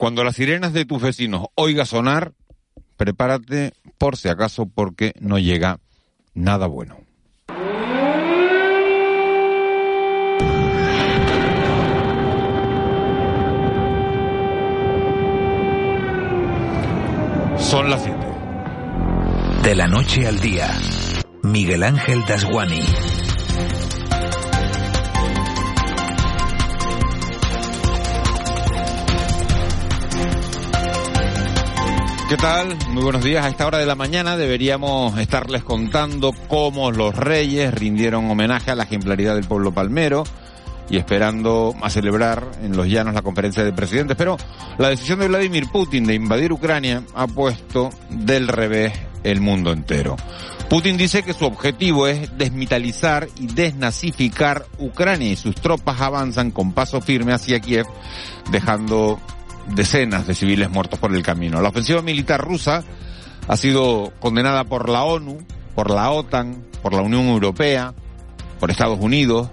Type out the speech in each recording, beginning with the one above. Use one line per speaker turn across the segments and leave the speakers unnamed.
Cuando las sirenas de tus vecinos oiga sonar, prepárate por si acaso porque no llega nada bueno. Son las 7.
De la noche al día, Miguel Ángel Dasguani.
¿Qué tal? Muy buenos días. A esta hora de la mañana deberíamos estarles contando cómo los reyes rindieron homenaje a la ejemplaridad del pueblo palmero y esperando a celebrar en los llanos la conferencia de presidentes. Pero la decisión de Vladimir Putin de invadir Ucrania ha puesto del revés el mundo entero. Putin dice que su objetivo es desmitalizar y desnazificar Ucrania y sus tropas avanzan con paso firme hacia Kiev, dejando decenas de civiles muertos por el camino. La ofensiva militar rusa ha sido condenada por la ONU, por la OTAN, por la Unión Europea, por Estados Unidos.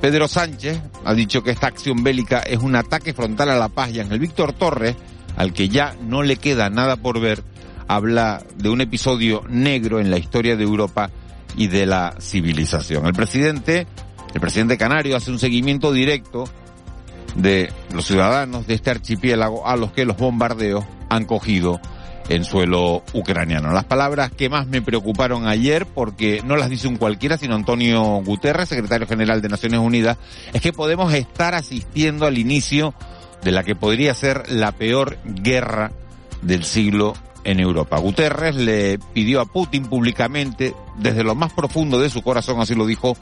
Pedro Sánchez ha dicho que esta acción bélica es un ataque frontal a la paz y Ángel Víctor Torres, al que ya no le queda nada por ver, habla de un episodio negro en la historia de Europa y de la civilización. El presidente, el presidente canario hace un seguimiento directo de los ciudadanos de este archipiélago a los que los bombardeos han cogido en suelo ucraniano. Las palabras que más me preocuparon ayer, porque no las dice un cualquiera, sino Antonio Guterres, secretario general de Naciones Unidas, es que podemos estar asistiendo al inicio de la que podría ser la peor guerra del siglo en Europa. Guterres le pidió a Putin públicamente, desde lo más profundo de su corazón, así lo dijo,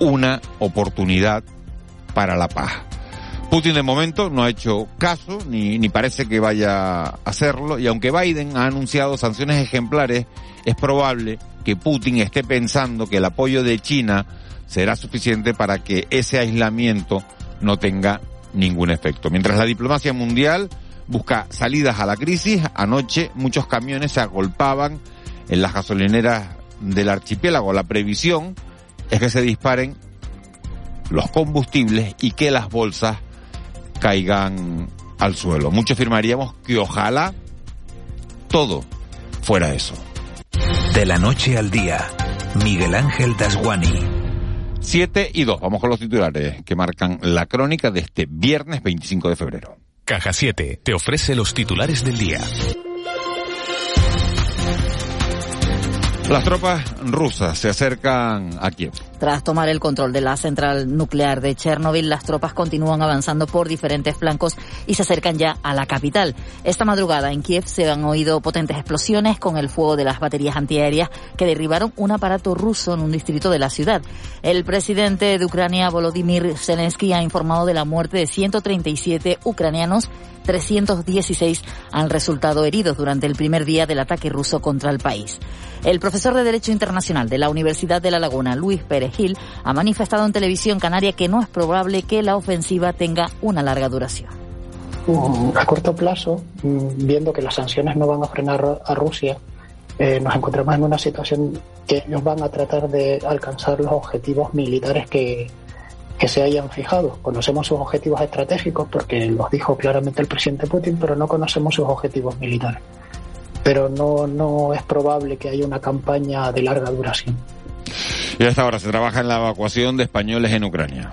una oportunidad para la paz. Putin de momento no ha hecho caso, ni, parece que vaya a hacerlo, y aunque Biden ha anunciado sanciones ejemplares, es probable que Putin esté pensando que el apoyo de China será suficiente para que ese aislamiento no tenga ningún efecto. Mientras la diplomacia mundial busca salidas a la crisis, anoche muchos camiones se agolpaban en las gasolineras del archipiélago. La previsión es que se disparen los combustibles y que las bolsas caigan al suelo. Muchos firmaríamos que ojalá todo fuera eso.
De la noche al día, Miguel Ángel Dasguani.
7 y 2. Vamos con los titulares que marcan la crónica de este viernes 25 de febrero.
Caja 7 te ofrece los titulares del día.
Las tropas rusas se acercan a Kiev.
Tras tomar el control de la central nuclear de Chernobyl, las tropas continúan avanzando por diferentes flancos y se acercan ya a la capital. Esta madrugada en Kiev se han oído potentes explosiones con el fuego de las baterías antiaéreas que derribaron un aparato ruso en un distrito de la ciudad. El presidente de Ucrania, Volodymyr Zelensky, ha informado de la muerte de 137 ucranianos 316 han resultado heridos durante el primer día del ataque ruso contra el país. El profesor de Derecho Internacional de la Universidad de La Laguna, Luis Pérez Gil, ha manifestado en televisión canaria que no es probable que la ofensiva tenga una larga duración.
A corto plazo, viendo que las sanciones no van a frenar a Rusia, eh, nos encontramos en una situación que ellos van a tratar de alcanzar los objetivos militares que, que se hayan fijado. Conocemos sus objetivos estratégicos porque los dijo claramente el presidente Putin, pero no conocemos sus objetivos militares. Pero no, no es probable que haya una campaña de larga duración.
Y hasta ahora se trabaja en la evacuación de españoles en Ucrania.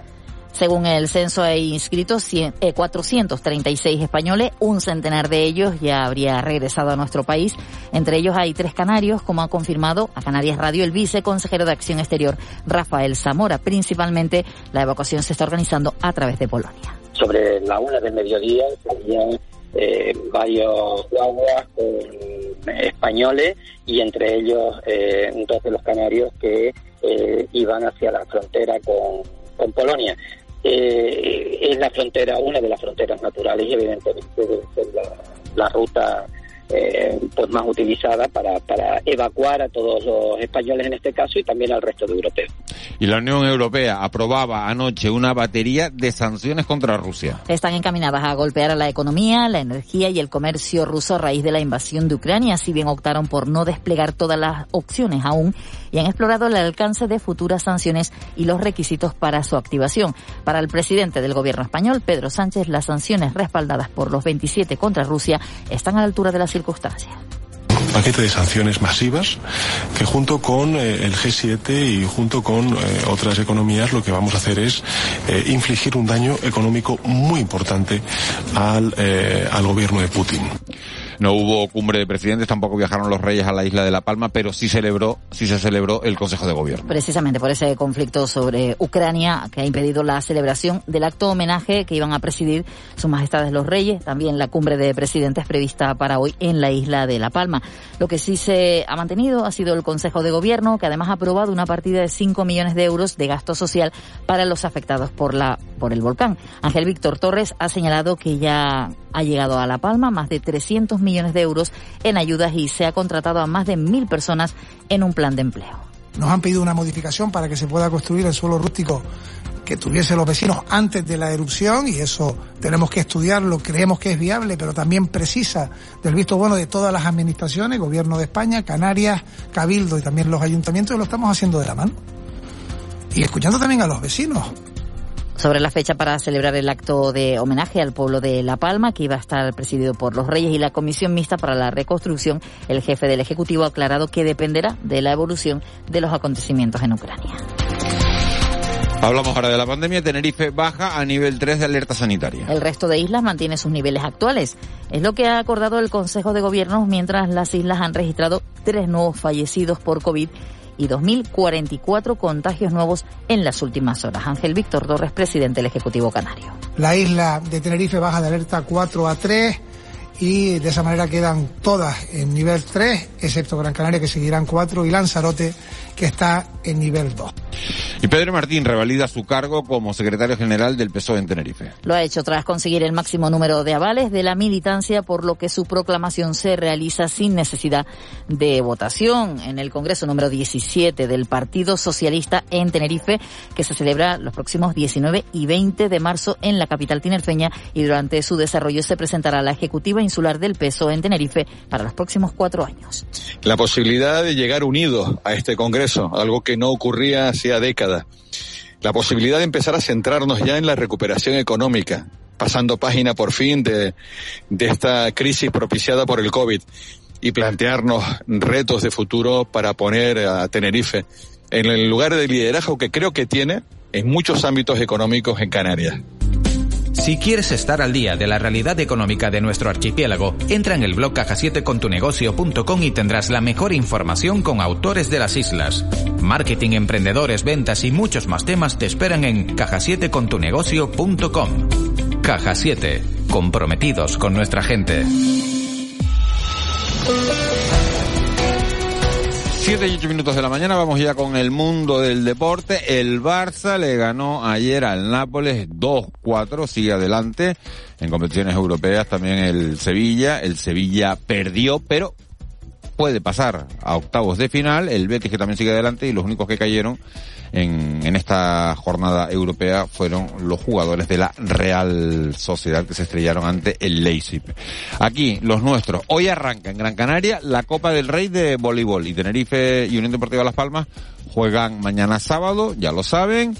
Según el censo hay inscritos 436 españoles, un centenar de ellos ya habría regresado a nuestro país. Entre ellos hay tres canarios, como ha confirmado a Canarias Radio el viceconsejero de Acción Exterior, Rafael Zamora. Principalmente la evacuación se está organizando a través de Polonia.
Sobre la una del mediodía eh, varios aguas con españoles y entre ellos eh, dos de los canarios que eh, iban hacia la frontera con, con Polonia. Eh, es la frontera, una de las fronteras naturales y evidentemente debe la, ruta eh, pues más utilizada para, para evacuar a todos los españoles en este caso y también al resto de europeos.
Y la Unión Europea aprobaba anoche una batería de sanciones contra Rusia.
Están encaminadas a golpear a la economía, la energía y el comercio ruso a raíz de la invasión de Ucrania, si bien optaron por no desplegar todas las opciones aún y han explorado el alcance de futuras sanciones y los requisitos para su activación. Para el presidente del gobierno español, Pedro Sánchez, las sanciones respaldadas por los 27 contra Rusia están a la altura de las circunstancias
paquete de sanciones masivas que junto con eh, el G7 y junto con eh, otras economías lo que vamos a hacer es eh, infligir un daño económico muy importante al, al gobierno de Putin.
No hubo cumbre de presidentes, tampoco viajaron los reyes a la isla de La Palma, pero sí celebró, sí se celebró el Consejo de Gobierno.
Precisamente por ese conflicto sobre Ucrania que ha impedido la celebración del acto homenaje que iban a presidir Sus Majestades los Reyes, también la cumbre de presidentes prevista para hoy en la isla de La Palma. Lo que sí se ha mantenido ha sido el Consejo de Gobierno, que además ha aprobado una partida de 5 millones de euros de gasto social para los afectados por la por el volcán. Ángel Víctor Torres ha señalado que ya ha llegado a La Palma más de 300 millones de euros en ayudas y se ha contratado a más de mil personas en un plan de empleo.
Nos han pedido una modificación para que se pueda construir el suelo rústico que tuviesen los vecinos antes de la erupción y eso tenemos que estudiarlo, creemos que es viable, pero también precisa del visto bueno de todas las administraciones, Gobierno de España, Canarias, Cabildo y también los ayuntamientos y lo estamos haciendo de la mano. Y escuchando también a los vecinos
sobre la fecha para celebrar el acto de homenaje al pueblo de La Palma, que iba a estar presidido por los Reyes y la Comisión Mixta para la Reconstrucción, el jefe del Ejecutivo ha aclarado que dependerá de la evolución de los acontecimientos en Ucrania.
Hablamos ahora de la pandemia. Tenerife baja a nivel 3 de alerta sanitaria.
El resto de islas mantiene sus niveles actuales. Es lo que ha acordado el Consejo de Gobierno mientras las islas han registrado tres nuevos fallecidos por COVID y 2.044 contagios nuevos en las últimas horas. Ángel Víctor Torres, presidente del Ejecutivo Canario.
La isla de Tenerife baja de alerta 4 a 3 y de esa manera quedan todas en nivel 3, excepto Gran Canaria que seguirán 4 y Lanzarote que está en nivel 2.
Y Pedro Martín revalida su cargo como secretario general del PSOE en Tenerife.
Lo ha hecho tras conseguir el máximo número de avales de la militancia, por lo que su proclamación se realiza sin necesidad de votación en el Congreso número 17 del Partido Socialista en Tenerife, que se celebra los próximos 19 y 20 de marzo en la capital tinerfeña y durante su desarrollo se presentará la ejecutiva insular del PSOE en Tenerife para los próximos cuatro años.
La posibilidad de llegar unidos a este Congreso, algo que no ocurría hacía décadas. La posibilidad de empezar a centrarnos ya en la recuperación económica, pasando página por fin de, de esta crisis propiciada por el COVID y plantearnos retos de futuro para poner a Tenerife en el lugar de liderazgo que creo que tiene en muchos ámbitos económicos en Canarias.
Si quieres estar al día de la realidad económica de nuestro archipiélago, entra en el blog caja7contunegocio.com y tendrás la mejor información con autores de las islas. Marketing, emprendedores, ventas y muchos más temas te esperan en caja7contunegocio.com. Caja 7, comprometidos con nuestra gente.
7 y 8 minutos de la mañana, vamos ya con el mundo del deporte. El Barça le ganó ayer al Nápoles 2-4, sigue adelante. En competiciones europeas también el Sevilla. El Sevilla perdió, pero puede pasar a octavos de final. El Betis que también sigue adelante y los únicos que cayeron en, en esta jornada europea fueron los jugadores de la Real Sociedad que se estrellaron ante el Leipzig. Aquí, los nuestros. Hoy arranca en Gran Canaria la Copa del Rey de voleibol y Tenerife y Unión Deportiva Las Palmas juegan mañana sábado, ya lo saben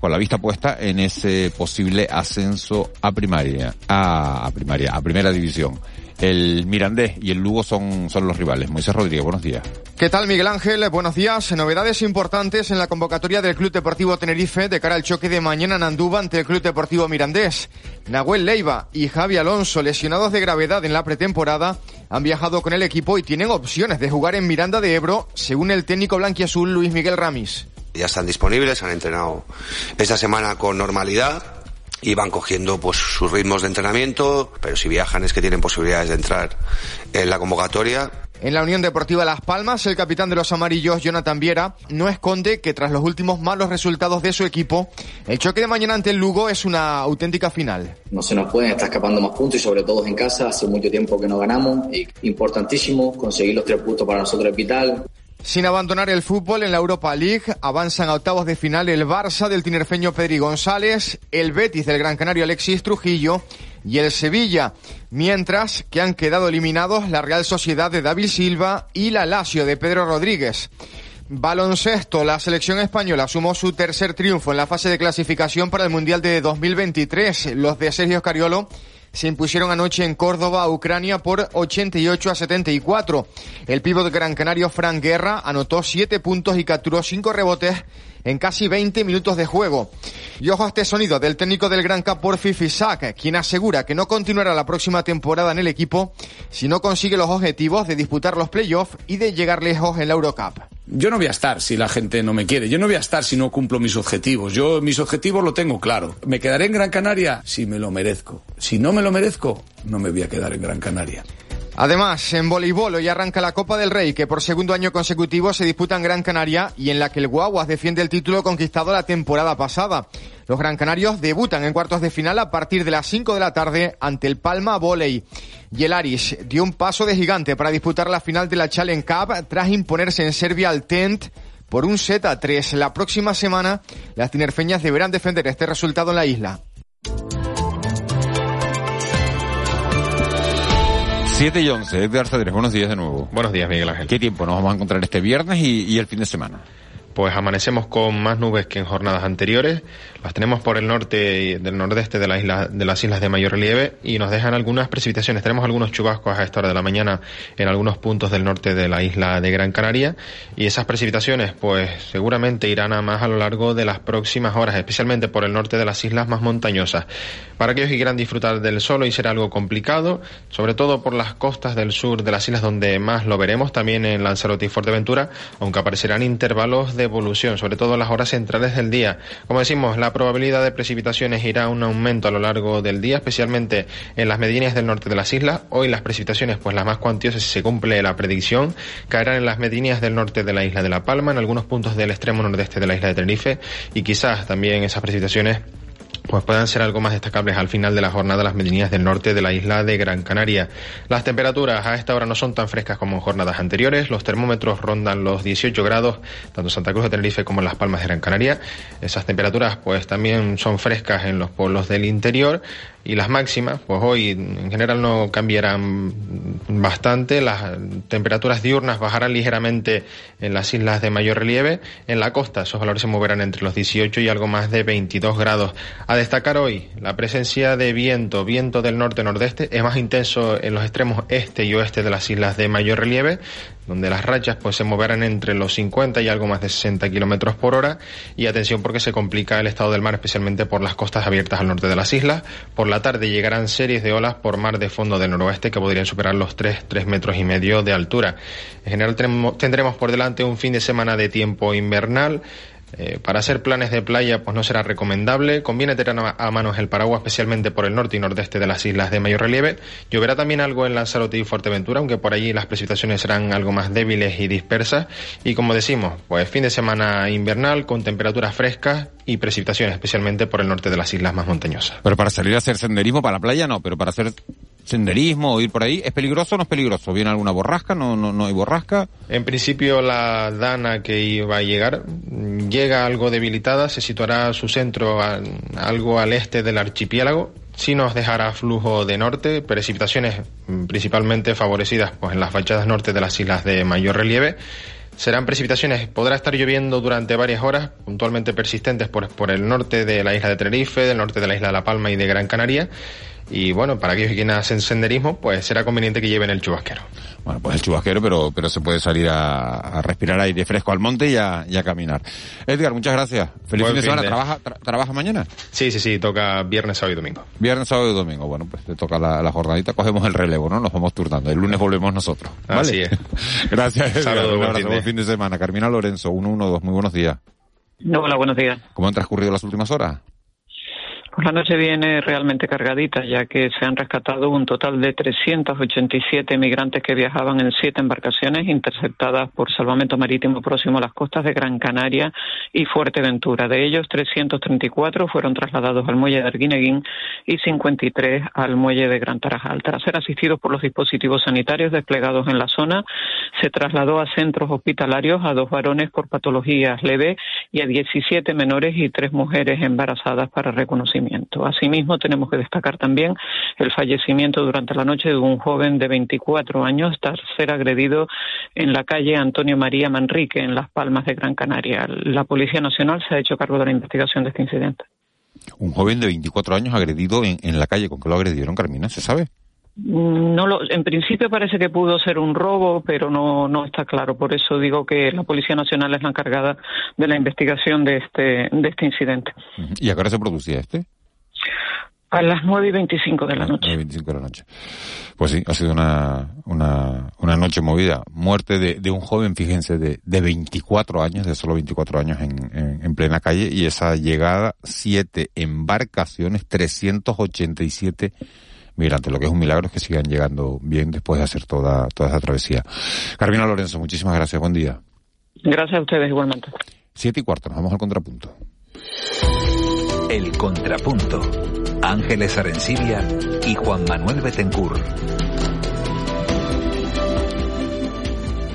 con la vista puesta en ese posible ascenso a primaria, a, primaria, a primera división el Mirandés y el Lugo son, son los rivales. Moisés Rodríguez, buenos días.
¿Qué tal, Miguel Ángel? Buenos días. Novedades importantes en la convocatoria del Club Deportivo Tenerife de cara al choque de mañana en Andúba ante el Club Deportivo Mirandés. Nahuel Leiva y Javi Alonso, lesionados de gravedad en la pretemporada, han viajado con el equipo y tienen opciones de jugar en Miranda de Ebro, según el técnico blanquiazul Luis Miguel Ramis.
Ya están disponibles, han entrenado esta semana con normalidad y van cogiendo pues sus ritmos de entrenamiento, pero si viajan es que tienen posibilidades de entrar en la convocatoria
En la Unión Deportiva Las Palmas, el capitán de los amarillos, Jonathan Viera, no esconde que tras los últimos malos resultados de su equipo, el choque de mañana ante el Lugo es una auténtica final.
No se nos pueden estar escapando más puntos y sobre todo en casa, hace mucho tiempo que no ganamos. Y importantísimo conseguir los tres puntos para nosotros es vital.
Sin abandonar el fútbol en la Europa League, avanzan a octavos de final el Barça del tinerfeño Pedri González, el Betis del Gran Canario Alexis Trujillo y el Sevilla, mientras que han quedado eliminados la Real Sociedad de David Silva y la Lazio de Pedro Rodríguez. Baloncesto, la selección española sumó su tercer triunfo en la fase de clasificación para el Mundial de 2023. Los de Sergio Cariolo se impusieron anoche en Córdoba, Ucrania, por 88 a 74. El pívot gran canario Frank Guerra anotó 7 puntos y capturó 5 rebotes en casi 20 minutos de juego. Y ojo a este sonido del técnico del Gran Cup por Fifisac, quien asegura que no continuará la próxima temporada en el equipo si no consigue los objetivos de disputar los playoffs y de llegar lejos en la Eurocup.
Yo no voy a estar si la gente no me quiere. Yo no voy a estar si no cumplo mis objetivos. Yo mis objetivos lo tengo claro. ¿Me quedaré en Gran Canaria? Si me lo merezco. Si no me lo merezco, no me voy a quedar en Gran Canaria.
Además, en voleibol hoy arranca la Copa del Rey, que por segundo año consecutivo se disputa en Gran Canaria y en la que el Guaguas defiende el título conquistado la temporada pasada. Los Gran Canarios debutan en cuartos de final a partir de las 5 de la tarde ante el Palma Volley. Y el Aris dio un paso de gigante para disputar la final de la Challenge Cup tras imponerse en Serbia al Tent por un set a 3. La próxima semana las tinerfeñas deberán defender este resultado en la isla.
7 y 11, Edgar Cedrés, buenos días de nuevo.
Buenos días, Miguel Ángel.
¿Qué tiempo nos vamos a encontrar este viernes y, y el fin de semana?
Pues amanecemos con más nubes que en jornadas anteriores. Las tenemos por el norte del nordeste de, la isla, de las islas de mayor relieve y nos dejan algunas precipitaciones. Tenemos algunos chubascos a esta hora de la mañana en algunos puntos del norte de la isla de Gran Canaria y esas precipitaciones pues seguramente irán a más a lo largo de las próximas horas, especialmente por el norte de las islas más montañosas. Para aquellos que quieran disfrutar del sol y será algo complicado, sobre todo por las costas del sur de las islas donde más lo veremos, también en Lanzarote y Fuerteventura, aunque aparecerán intervalos de evolución, sobre todo las horas centrales del día. Como decimos, la probabilidad de precipitaciones irá a un aumento a lo largo del día, especialmente en las medianías del norte de las islas. Hoy las precipitaciones, pues las más cuantiosas, si se cumple la predicción, caerán en las medianías del norte de la isla de La Palma, en algunos puntos del extremo nordeste de la isla de Tenerife y quizás también esas precipitaciones pues puedan ser algo más destacables al final de la jornada las medianías del norte de la isla de Gran Canaria. Las temperaturas a esta hora no son tan frescas como en jornadas anteriores. Los termómetros rondan los 18 grados, tanto en Santa Cruz de Tenerife como en Las Palmas de Gran Canaria. Esas temperaturas pues también son frescas en los pueblos del interior y las máximas, pues hoy en general no cambiarán bastante. Las temperaturas diurnas bajarán ligeramente en las islas de mayor relieve. En la costa esos valores se moverán entre los 18 y algo más de 22 grados. Destacar hoy la presencia de viento, viento del norte-nordeste, es más intenso en los extremos este y oeste de las islas de mayor relieve, donde las rachas pues se moverán entre los 50 y algo más de 60 kilómetros por hora. Y atención porque se complica el estado del mar, especialmente por las costas abiertas al norte de las islas. Por la tarde llegarán series de olas por mar de fondo del noroeste que podrían superar los 3, 3 metros y medio de altura. En general tendremos por delante un fin de semana de tiempo invernal. Eh, para hacer planes de playa, pues no será recomendable. Conviene tener a manos el paraguas, especialmente por el norte y nordeste de las islas de mayor relieve. Lloverá también algo en Lanzarote y Fuerteventura, aunque por allí las precipitaciones serán algo más débiles y dispersas. Y como decimos, pues fin de semana invernal con temperaturas frescas y precipitaciones, especialmente por el norte de las islas más montañosas.
Pero para salir a hacer senderismo para la playa no, pero para hacer senderismo o ir por ahí, ¿es peligroso o no es peligroso? ¿Viene alguna borrasca? ¿No, no, hay borrasca?
En principio la dana que iba a llegar llega algo debilitada, se situará su centro algo al este del archipiélago, sí nos dejará flujo de norte, precipitaciones mm, principalmente favorecidas pues, en las fachadas norte de las islas de mayor relieve. Serán precipitaciones, podrá estar lloviendo durante varias horas, puntualmente persistentes por, por el norte de la isla de Tenerife, del norte de la isla de La Palma y de Gran Canaria y bueno, para aquellos que quieran hacer senderismo, pues será conveniente que lleven el chubasquero.
Bueno, pues el chubasquero, pero, pero se puede salir a, respirar aire fresco al monte y a, caminar. Edgar, muchas gracias. Feliz fin de semana. ¿Trabaja, ¿Trabaja mañana?
Sí, sí, sí, toca viernes, sábado y domingo.
Viernes, sábado y domingo. Bueno, pues te toca la, jornadita, cogemos el relevo, ¿no? Nos vamos turnando. El lunes volvemos nosotros. ¿vale?
Así es.
gracias, Edgar. Un abrazo, buen fin de semana. Carmina Lorenzo, 112, muy buenos días.
Hola, buenos días.
¿Cómo han transcurrido las últimas horas?
Pues la noche viene realmente cargadita, ya que se han rescatado un total de 387 migrantes que viajaban en siete embarcaciones interceptadas por salvamento marítimo próximo a las costas de Gran Canaria y Fuerteventura. De ellos, 334 fueron trasladados al muelle de Arguineguín y 53 al muelle de Gran Tarajal. Tras ser asistidos por los dispositivos sanitarios desplegados en la zona, se trasladó a centros hospitalarios a dos varones por patologías leves y a 17 menores y tres mujeres embarazadas para reconocimiento. Asimismo, tenemos que destacar también el fallecimiento durante la noche de un joven de 24 años tras ser agredido en la calle Antonio María Manrique, en Las Palmas de Gran Canaria. La Policía Nacional se ha hecho cargo de la investigación de este incidente.
Un joven de 24 años agredido en, la calle. ¿Con qué lo agredieron, Carmina? ¿Se sabe?
No lo, en principio parece que pudo ser un robo, pero no, no está claro. Por eso digo que la Policía Nacional es la encargada de la investigación de este, de este incidente.
¿Y a qué hora se producía este?
A las nueve y veinticinco de la noche. 9 y
25 de la noche. Pues sí, ha sido una, una, una noche movida. Muerte de, de un joven, fíjense, de, de 24 años, de solo 24 años en, en, en plena calle, y esa llegada, siete embarcaciones, 387 migrantes. Lo que es un milagro es que sigan llegando bien después de hacer toda, toda esa travesía. Carmina Lorenzo, muchísimas gracias. Buen día.
Gracias a ustedes igualmente.
Siete y cuarto, nos vamos al contrapunto.
El Contrapunto. Ángeles Arencibia y Juan Manuel Betencur.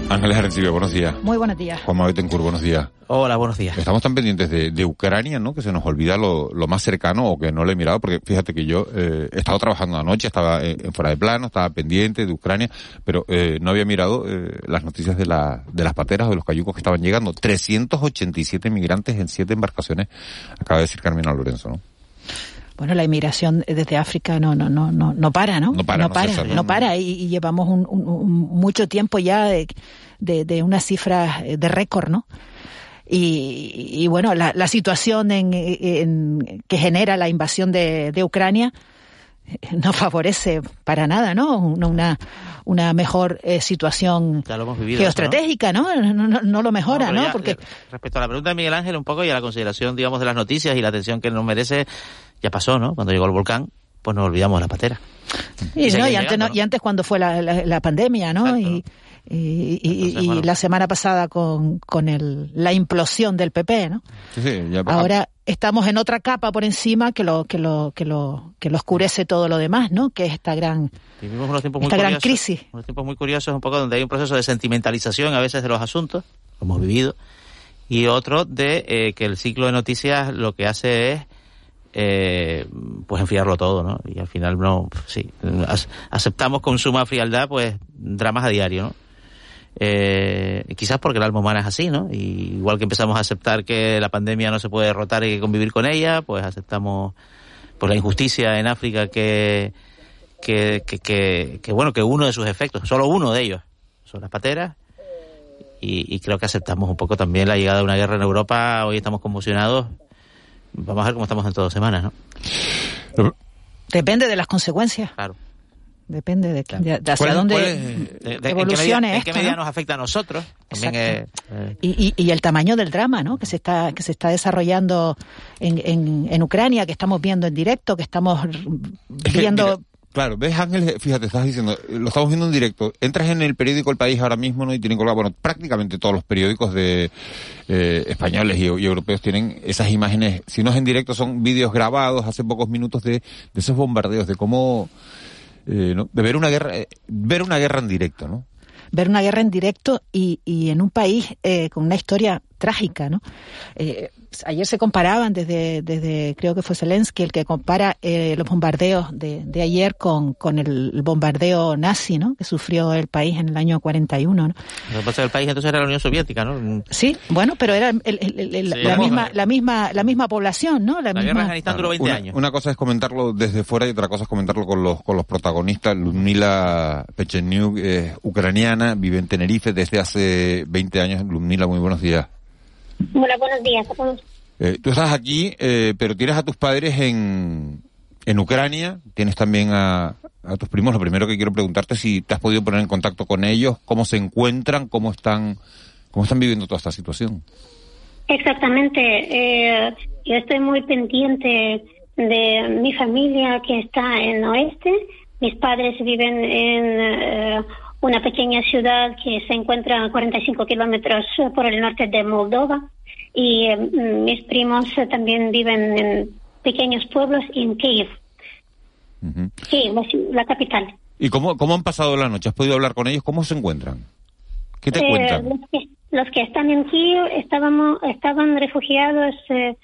Ángeles Arencibia, buenos días.
Muy buenos días.
Juan Manuel Betencur, buenos días.
Hola, buenos días.
Estamos tan pendientes de, Ucrania, ¿no? Que se nos olvida lo, más cercano o que no le he mirado, porque fíjate que yo eh, he estado trabajando anoche, estaba en, fuera de plano, estaba pendiente de Ucrania, pero eh, no había mirado eh, las noticias de, la, de las pateras o de los cayucos que estaban llegando. 387 migrantes en siete embarcaciones, acaba de decir Carmina Lorenzo, ¿no?
Bueno, la inmigración desde África no no no no no para, ¿no?
No para,
no, para, no para y, llevamos un, mucho tiempo ya de, de, una cifra de récord, ¿no? Y, bueno, la, la situación en, que genera la invasión de, de Ucrania eh, no favorece para nada, ¿no? Una, una mejor eh, situación geoestratégica, ¿no? ¿no? No, lo mejora, ¿no?
Porque... Eh, respecto a la pregunta de Miguel Ángel, un poco y a la consideración, digamos, de las noticias y la atención que nos merece, ya pasó, ¿no? Cuando llegó el volcán, pues nos olvidamos de la patera.
Y, no, y, antes, y antes cuando fue la, la, pandemia, ¿no? Y, y, la semana pasada con, con el, la implosión del PP, ¿no? Ahora estamos en otra capa por encima que lo que lo que lo que lo oscurece todo lo demás, ¿no? Que es esta gran esta gran crisis.
Unos tiempos muy curiosos, un poco donde hay un proceso de sentimentalización a veces de los asuntos, lo hemos vivido, y otro de eh, que el ciclo de noticias lo que hace es eh, pues enfriarlo todo, ¿no? Y al final no, sí, aceptamos con suma frialdad pues dramas a diario, ¿no? Eh, quizás porque el alma humana es así, ¿no? Y igual que empezamos a aceptar que la pandemia no se puede derrotar y que convivir con ella, pues aceptamos por la injusticia en África que que, que, que, bueno, que uno de sus efectos, solo uno de ellos, son las pateras. Y, y creo que aceptamos un poco también la llegada de una guerra en Europa. Hoy estamos conmocionados. Vamos a ver cómo estamos dentro de dos semanas, ¿no?
Depende de las consecuencias.
Claro.
Depende de, hacia dónde evolucione
¿En qué medida, nos afecta a nosotros?
Eh, y, y, el tamaño del drama, ¿no? Que se está que se está desarrollando en, en, en Ucrania, que estamos viendo en directo, que estamos viendo.
Claro, ves Ángel, fíjate, estás diciendo, lo estamos viendo en directo. Entras en el periódico El País ahora mismo, ¿no? Y tienen colgado, bueno, prácticamente todos los periódicos de eh, españoles y, europeos tienen esas imágenes, si no es en directo, son vídeos grabados hace pocos minutos de, de esos bombardeos, de cómo eh, de ver una guerra, eh, ver una guerra en directo, ¿no?
Ver una guerra en directo y, y en un país eh, con una historia trágica, ¿no? Ayer se comparaban desde, desde, creo que fue Zelensky el que compara eh, los bombardeos de, de ayer con, con el bombardeo nazi, ¿no? Que sufrió el país en el año 41, ¿no?
Lo que pasa el país entonces era la Unión Soviética, ¿no?
Sí, bueno, pero era la, misma, la misma, la misma población, ¿no?
La,
misma...
guerra en Afganistán duró 20
una,
años.
Una cosa es comentarlo desde fuera y otra cosa es comentarlo con los, con los protagonistas. Ludmila Pechenyuk es ucraniana, vive en Tenerife desde hace 20 años. Ludmila, muy buenos días.
Hola, buenos días
eh, tú estás aquí, eh, pero tienes a tus padres en, en Ucrania, tienes también a, a tus primos. Lo primero que quiero preguntarte es si te has podido poner en contacto con ellos, cómo se encuentran, cómo están, cómo están viviendo toda esta situación.
Exactamente. Eh, yo estoy muy pendiente de mi familia que está en oeste. Mis padres viven en eh, una pequeña ciudad que se encuentra a 45 kilómetros por el norte de Moldova y eh, mis primos también viven en pequeños pueblos en Kiev. Sí, la, capital.
¿Y cómo, cómo han pasado la noche? ¿Has podido hablar con ellos? ¿Cómo se encuentran? ¿Qué te
Eh,
cuentan?
Los que, los que están en Kiev estábamos, estaban refugiados eh,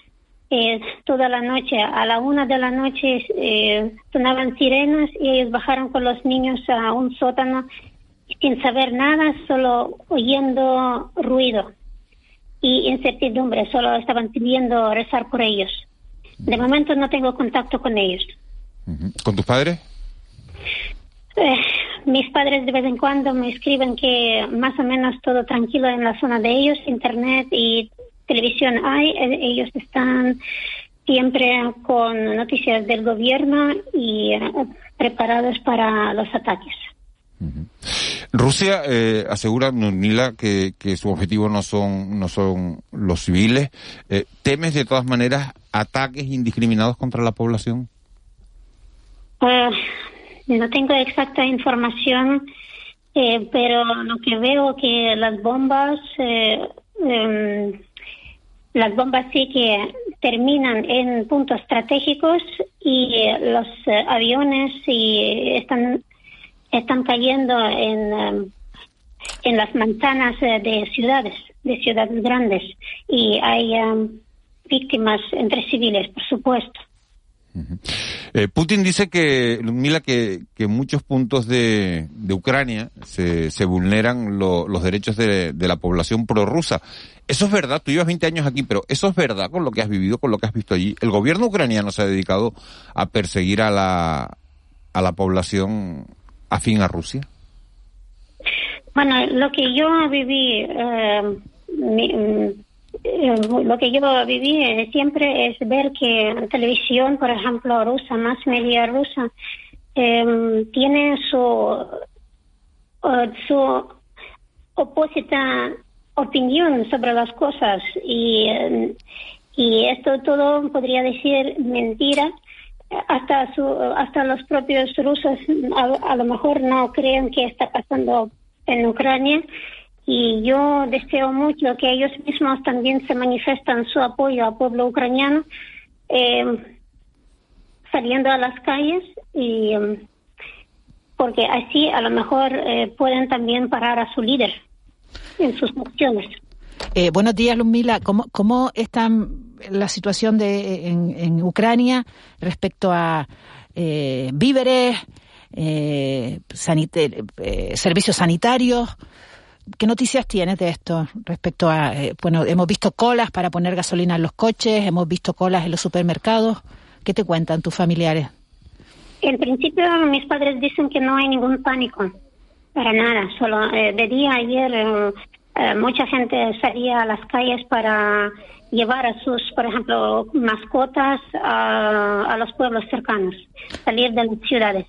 eh, toda la noche. A la una de la noche eh, sonaban sirenas y ellos bajaron con los niños a un sótano sin saber nada, solo oyendo ruido y incertidumbre. Solo estaban pidiendo rezar por ellos. De momento no tengo contacto con ellos.
¿Con tus padres?
Eh, mis padres de vez en cuando me escriben que más o menos todo tranquilo en la zona de ellos, internet y televisión hay, eh, ellos están siempre con noticias del gobierno y eh, preparados para los ataques.
Rusia eh, asegura, Nila, que, que su objetivo no son, no son los civiles. Eh, ¿Temes de todas maneras ataques indiscriminados contra la población?
Eh, no tengo exacta información, eh, pero lo que veo que las bombas, eh, em, las bombas sí que terminan en puntos estratégicos y los aviones sí están están cayendo en em, en las manzanas eh, de ciudades, de ciudades grandes y hay em, víctimas entre civiles, por supuesto.
Eh, Putin dice que, Mila, que, que muchos puntos de, de Ucrania se, se vulneran lo- los derechos de, de la población prorrusa. Eso es verdad, tú llevas 20 años aquí, pero eso es verdad con lo que has vivido, con lo que has visto allí. El gobierno ucraniano se ha dedicado a perseguir a la, a la población afín a Rusia.
Bueno, lo que yo viví, eh, mm, eh, lo que yo viví eh, siempre es ver que en televisión, por ejemplo, rusa, más media rusa, eh, tiene su, su opuesta opinión sobre las cosas y, y esto todo podría decir mentira hasta su, hasta los propios rusos a, lo mejor no creen que está pasando en Ucrania y yo deseo mucho que ellos mismos también se manifestan su apoyo al pueblo ucraniano eh, saliendo a las calles y eh, porque así a lo mejor eh, pueden también parar a su líder en sus acciones.
Eh, buenos días, Lumila. ¿Cómo, ¿Cómo está la situación de, en, Ucrania respecto a eh, víveres, eh, eh, servicios sanitarios? ¿Qué noticias tienes de esto respecto a, eh, bueno, hemos visto colas para poner gasolina en los coches, hemos visto colas en los supermercados? ¿Qué te cuentan tus familiares?
En principio, mis padres dicen que no hay ningún pánico, para nada. Solo eh, de día ayer eh, eh, mucha gente salía a las calles para llevar a sus, por ejemplo, mascotas a, los pueblos cercanos, salir de las ciudades.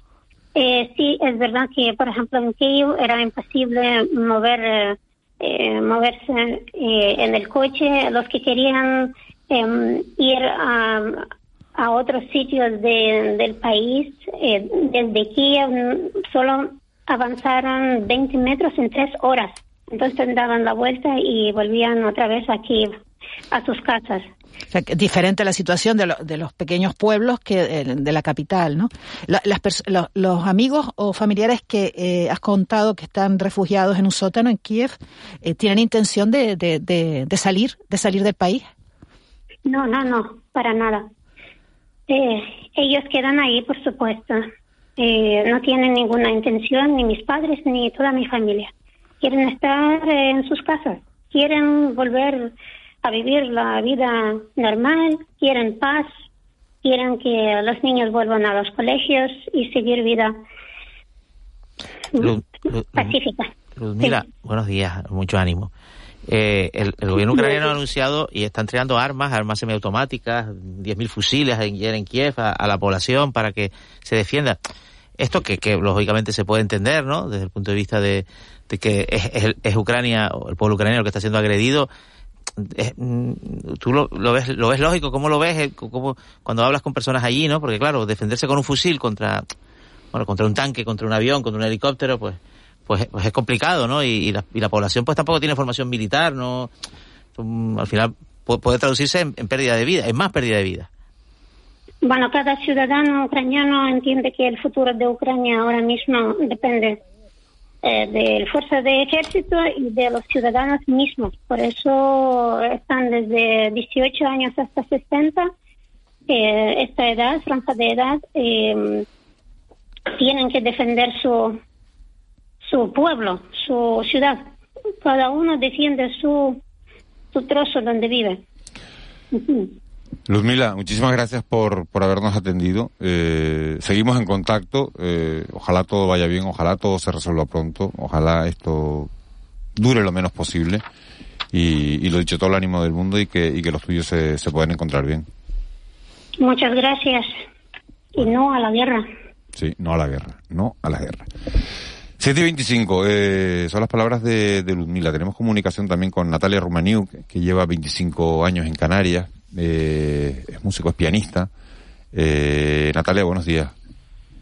Eh, sí, es verdad que, por ejemplo, en Kiev era imposible mover, eh, eh, moverse eh, en el coche. Los que querían em, ir a, a otros sitios de- del país, desde Kiev solo avanzaron 20 metros en tres horas. Entonces daban la vuelta y volvían otra vez a Kiev, a sus casas.
O sea, que diferente la situación de, lo- de los pequeños pueblos que eh, de la capital, ¿no? La- las pers- lo- los amigos o familiares que eh, has contado que están refugiados en un sótano en Kiev, eh, ¿tienen intención de, de, de, de salir, de salir del país?
No, no, no, para nada. Eh, ellos quedan ahí, por supuesto. Eh, no tienen ninguna intención, ni mis padres, ni toda mi familia. Quieren estar en sus casas, quieren volver a vivir la vida normal, quieren paz, quieren que los niños vuelvan a los colegios y seguir vida pacífica.
Luzmila, buenos días, mucho ánimo. Eh, el, el gobierno ucraniano ha anunciado y está entregando armas, armas semiautomáticas, 10.000 fusiles en, en Kiev a, a la población para que se defienda. Esto que, que lógicamente se puede entender, ¿no? Desde el punto de vista de, de que es, es- es Ucrania, el pueblo ucraniano que está siendo agredido, mm, tú lo, ves lo ves lógico cómo lo ves cuando hablas con personas allí no porque claro defenderse con un fusil contra bueno contra un tanque contra un avión contra un helicóptero pues pues, pues es complicado no y, la, y, la, población pues tampoco tiene formación militar no al final puede, traducirse en, en pérdida de vida es más pérdida de vida.
Bueno, cada ciudadano ucraniano entiende que el futuro de Ucrania ahora mismo depende eh, de la fuerza de ejército y de los ciudadanos mismos. Por eso están desde 18 años hasta 60, eh, esta edad, franja de edad, eh, tienen que defender su, su pueblo, su ciudad. Cada uno defiende su, su trozo donde vive.
Luzmila, muchísimas gracias por, por habernos atendido. Eh, seguimos en contacto. Eh, ojalá todo vaya bien, ojalá todo se resuelva pronto, ojalá esto dure lo menos posible. Y, y lo dicho, todo el ánimo del mundo y que, y que los tuyos se, se puedan encontrar bien.
Muchas gracias. Y no a la guerra.
Sí, no a la guerra, no a la guerra. 7 y 25, eh, son las palabras de, de Luzmila. Tenemos comunicación también con Natalia Rumaniuk, que lleva 25 años en Canarias, eh, es músico, es pianista. Eh, Natalia, buenos días.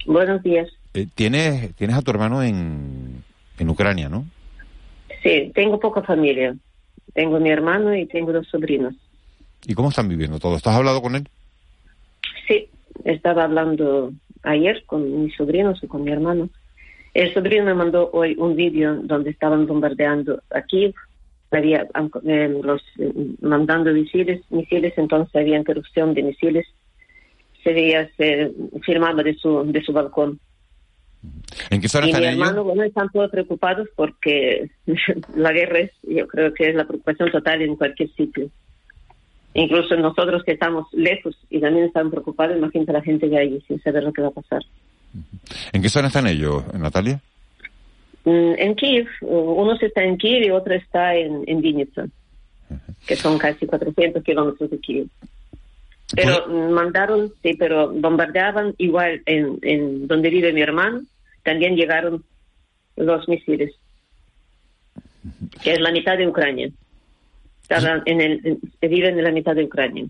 Buenos días.
Eh, ¿tienes, tienes a tu hermano en, en Ucrania, ¿no?
Sí, tengo poca familia. Tengo mi hermano y tengo dos sobrinos.
¿Y cómo están viviendo todo? ¿Estás hablado con él?
Sí, estaba hablando ayer con mis sobrinos y con mi hermano. El sobrino me mandó hoy un vídeo donde estaban bombardeando aquí había eh, los eh, mandando misiles, misiles, entonces había interrupción de misiles. Se veía, se firmaba de su, de su balcón.
¿En qué zona
y
están
mi
ellos?
hermano, bueno, están todos preocupados porque la guerra es, yo creo que es la preocupación total en cualquier sitio. Incluso nosotros que estamos lejos y también están preocupados, imagínate la gente de allí sin saber lo que va a pasar.
¿En qué zona están ellos, Natalia?
Mm, En Kiev, uno está en Kiev y otro está en, en Vinnytsia, que son casi 400 kilómetros de Kiev. Pero mandaron, sí, pero bombardeaban igual en, en donde vive mi hermano, también llegaron los misiles, que es la mitad de Ucrania. Estaban en el, en- viven en la mitad de Ucrania.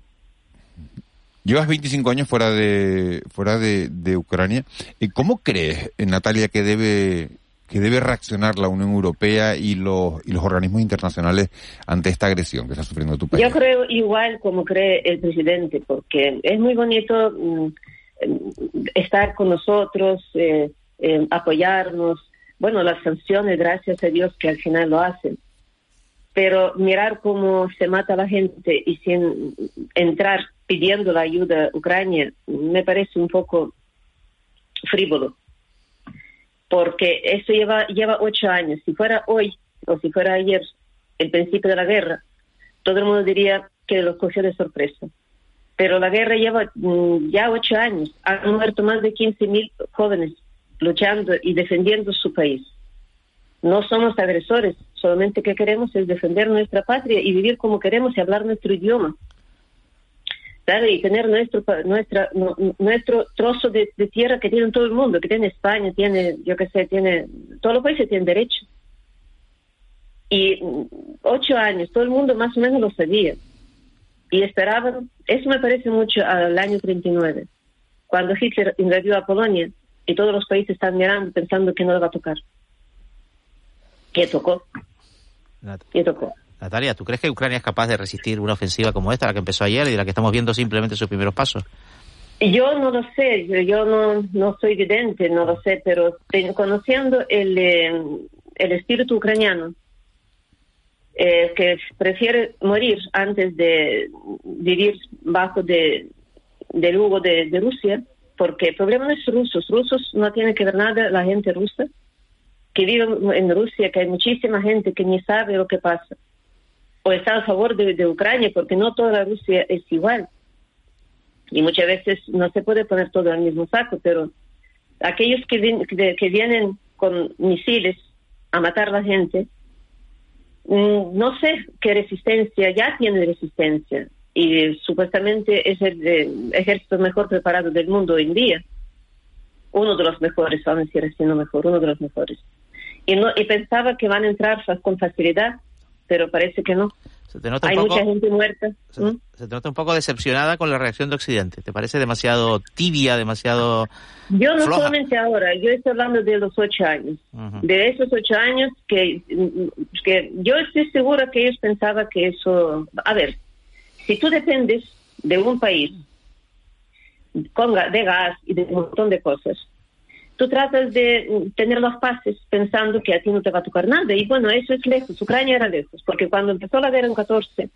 Llevas 25 años fuera de fuera de, de Ucrania. ¿Y cómo crees, eh, Natalia, que debe que debe reaccionar la Unión Europea y los y los organismos internacionales ante esta agresión que está sufriendo tu país?
Yo creo igual como cree el presidente, porque es muy bonito mm, mm, estar con nosotros, eh, eh, apoyarnos. Bueno, las sanciones, gracias a Dios que al final lo hacen. Pero mirar cómo se mata a la gente y sin entrar pidiendo la ayuda a Ucrania me parece un poco frívolo. Porque eso lleva, lleva ocho años. Si fuera hoy o si fuera ayer el principio de la guerra, todo el mundo diría que los cogió de sorpresa. Pero la guerra lleva mm, ya ocho años. Han muerto más de 15.000 jóvenes luchando y defendiendo su país. No somos agresores, solamente que queremos es defender nuestra patria y vivir como queremos y hablar nuestro idioma. ¿Sabe? Y tener nuestro nuestra nu- nuestro trozo de, de tierra que tiene todo el mundo, que tiene España, tiene, yo qué sé, tiene, todos los países tienen derecho. Y mm, ocho años, todo el mundo más o menos lo sabía. Y esperaban, eso me parece mucho al año 39, cuando Hitler invadió a Polonia y todos los países están mirando pensando que no le va a tocar. Que tocó, que tocó.
Natalia, ¿tú crees que Ucrania es capaz de resistir una ofensiva como esta, la que empezó ayer y de la que estamos viendo simplemente sus primeros pasos?
Yo no lo sé, yo, no, no soy vidente, no lo sé, pero conociendo el, eh, el espíritu ucraniano, eh, que prefiere morir antes de vivir bajo de, del yugo de, de Rusia, porque el problema no es rusos, rusos no tiene que ver nada la gente rusa, que vive en Rusia, que hay muchísima gente que ni sabe lo que pasa, o está a favor de, Ucrania, porque no toda la Rusia es igual. Y muchas veces no se puede poner todo en el mismo saco, pero aquellos que, vin- que, vienen con misiles a matar a la gente, mm, no sé qué resistencia, ya tienen resistencia. Y supuestamente es el eh, ejército mejor preparado del mundo hoy en día, uno de los mejores, vamos a decir así, no mejor, uno de los mejores. Y, no, y pensaba que van a entrar con facilidad, pero parece que no. Hay mucha gente muerta.
¿Mm? Se, te nota un poco decepcionada con la reacción de Occidente. ¿Te parece demasiado tibia, demasiado
Yo no solamente ahora, yo estoy hablando de los ocho años. De esos ocho años que, que yo estoy segura que ellos pensaban que eso... A ver, si tú dependes de un país con, de gas y de un montón de cosas, tú tratas de tener los pases pensando que a ti no te va a tocar nada. Y bueno, eso es lejos. Ucrania era lejos, porque cuando empezó la guerra en 14,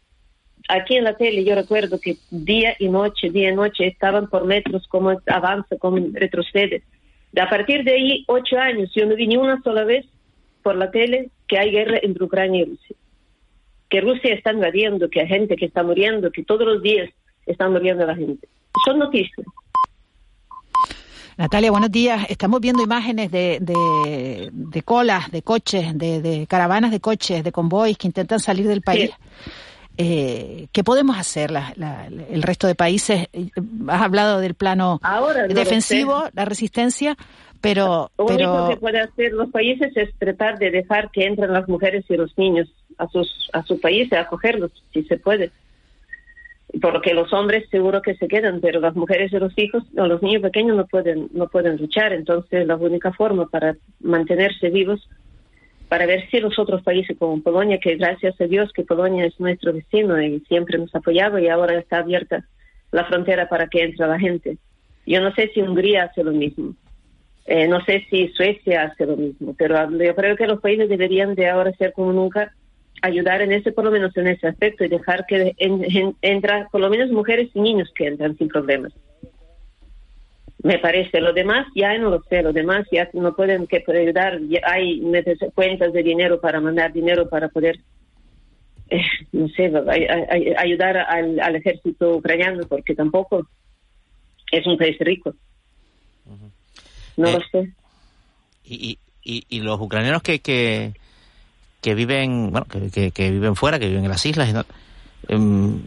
aquí en la tele yo recuerdo que día y noche, día y noche estaban por metros cómo avanza, cómo retrocede. A partir de ahí, ocho años, yo no vi ni una sola vez por la tele que hay guerra entre Ucrania y Rusia. Que Rusia está invadiendo, que hay gente que está muriendo, que todos los días están muriendo la gente. Son noticias.
Natalia, buenos días. Estamos viendo imágenes de, de, colas, de coches, de, caravanas de coches, de convoys que intentan salir del país. Eh, ¿Qué podemos hacer el resto de países? Has hablado del plano defensivo, la resistencia, pero...
Lo
pero...
único que pueden hacer los países es tratar de dejar que entren las mujeres y los niños a sus a su país y acogerlos, si se puede porque los hombres seguro que se quedan, pero las mujeres y los hijos o los niños pequeños no pueden no pueden luchar, entonces la única forma para mantenerse vivos para ver si los otros países como Polonia, que gracias a Dios que Polonia es nuestro vecino y siempre nos ha apoyado y ahora está abierta la frontera para que entre la gente. Yo no sé si Hungría hace lo mismo, eh, no sé si Suecia hace lo mismo, pero yo creo que los países deberían de ahora ser como nunca ayudar en ese, por lo menos en ese aspecto, y dejar que entran, por lo menos mujeres y niños que entran sin problemas. Me parece. Lo demás ya no lo sé. Lo demás ya no pueden que ayudar. hay cuentas de dinero para mandar dinero para poder, eh, no sé, ayudar al, ejército ucraniano, porque tampoco es un país rico. No lo
eh, sé. Y, y, y, los ucranianos que, que, que viven, bueno, que, que, viven fuera, que viven en las islas, em,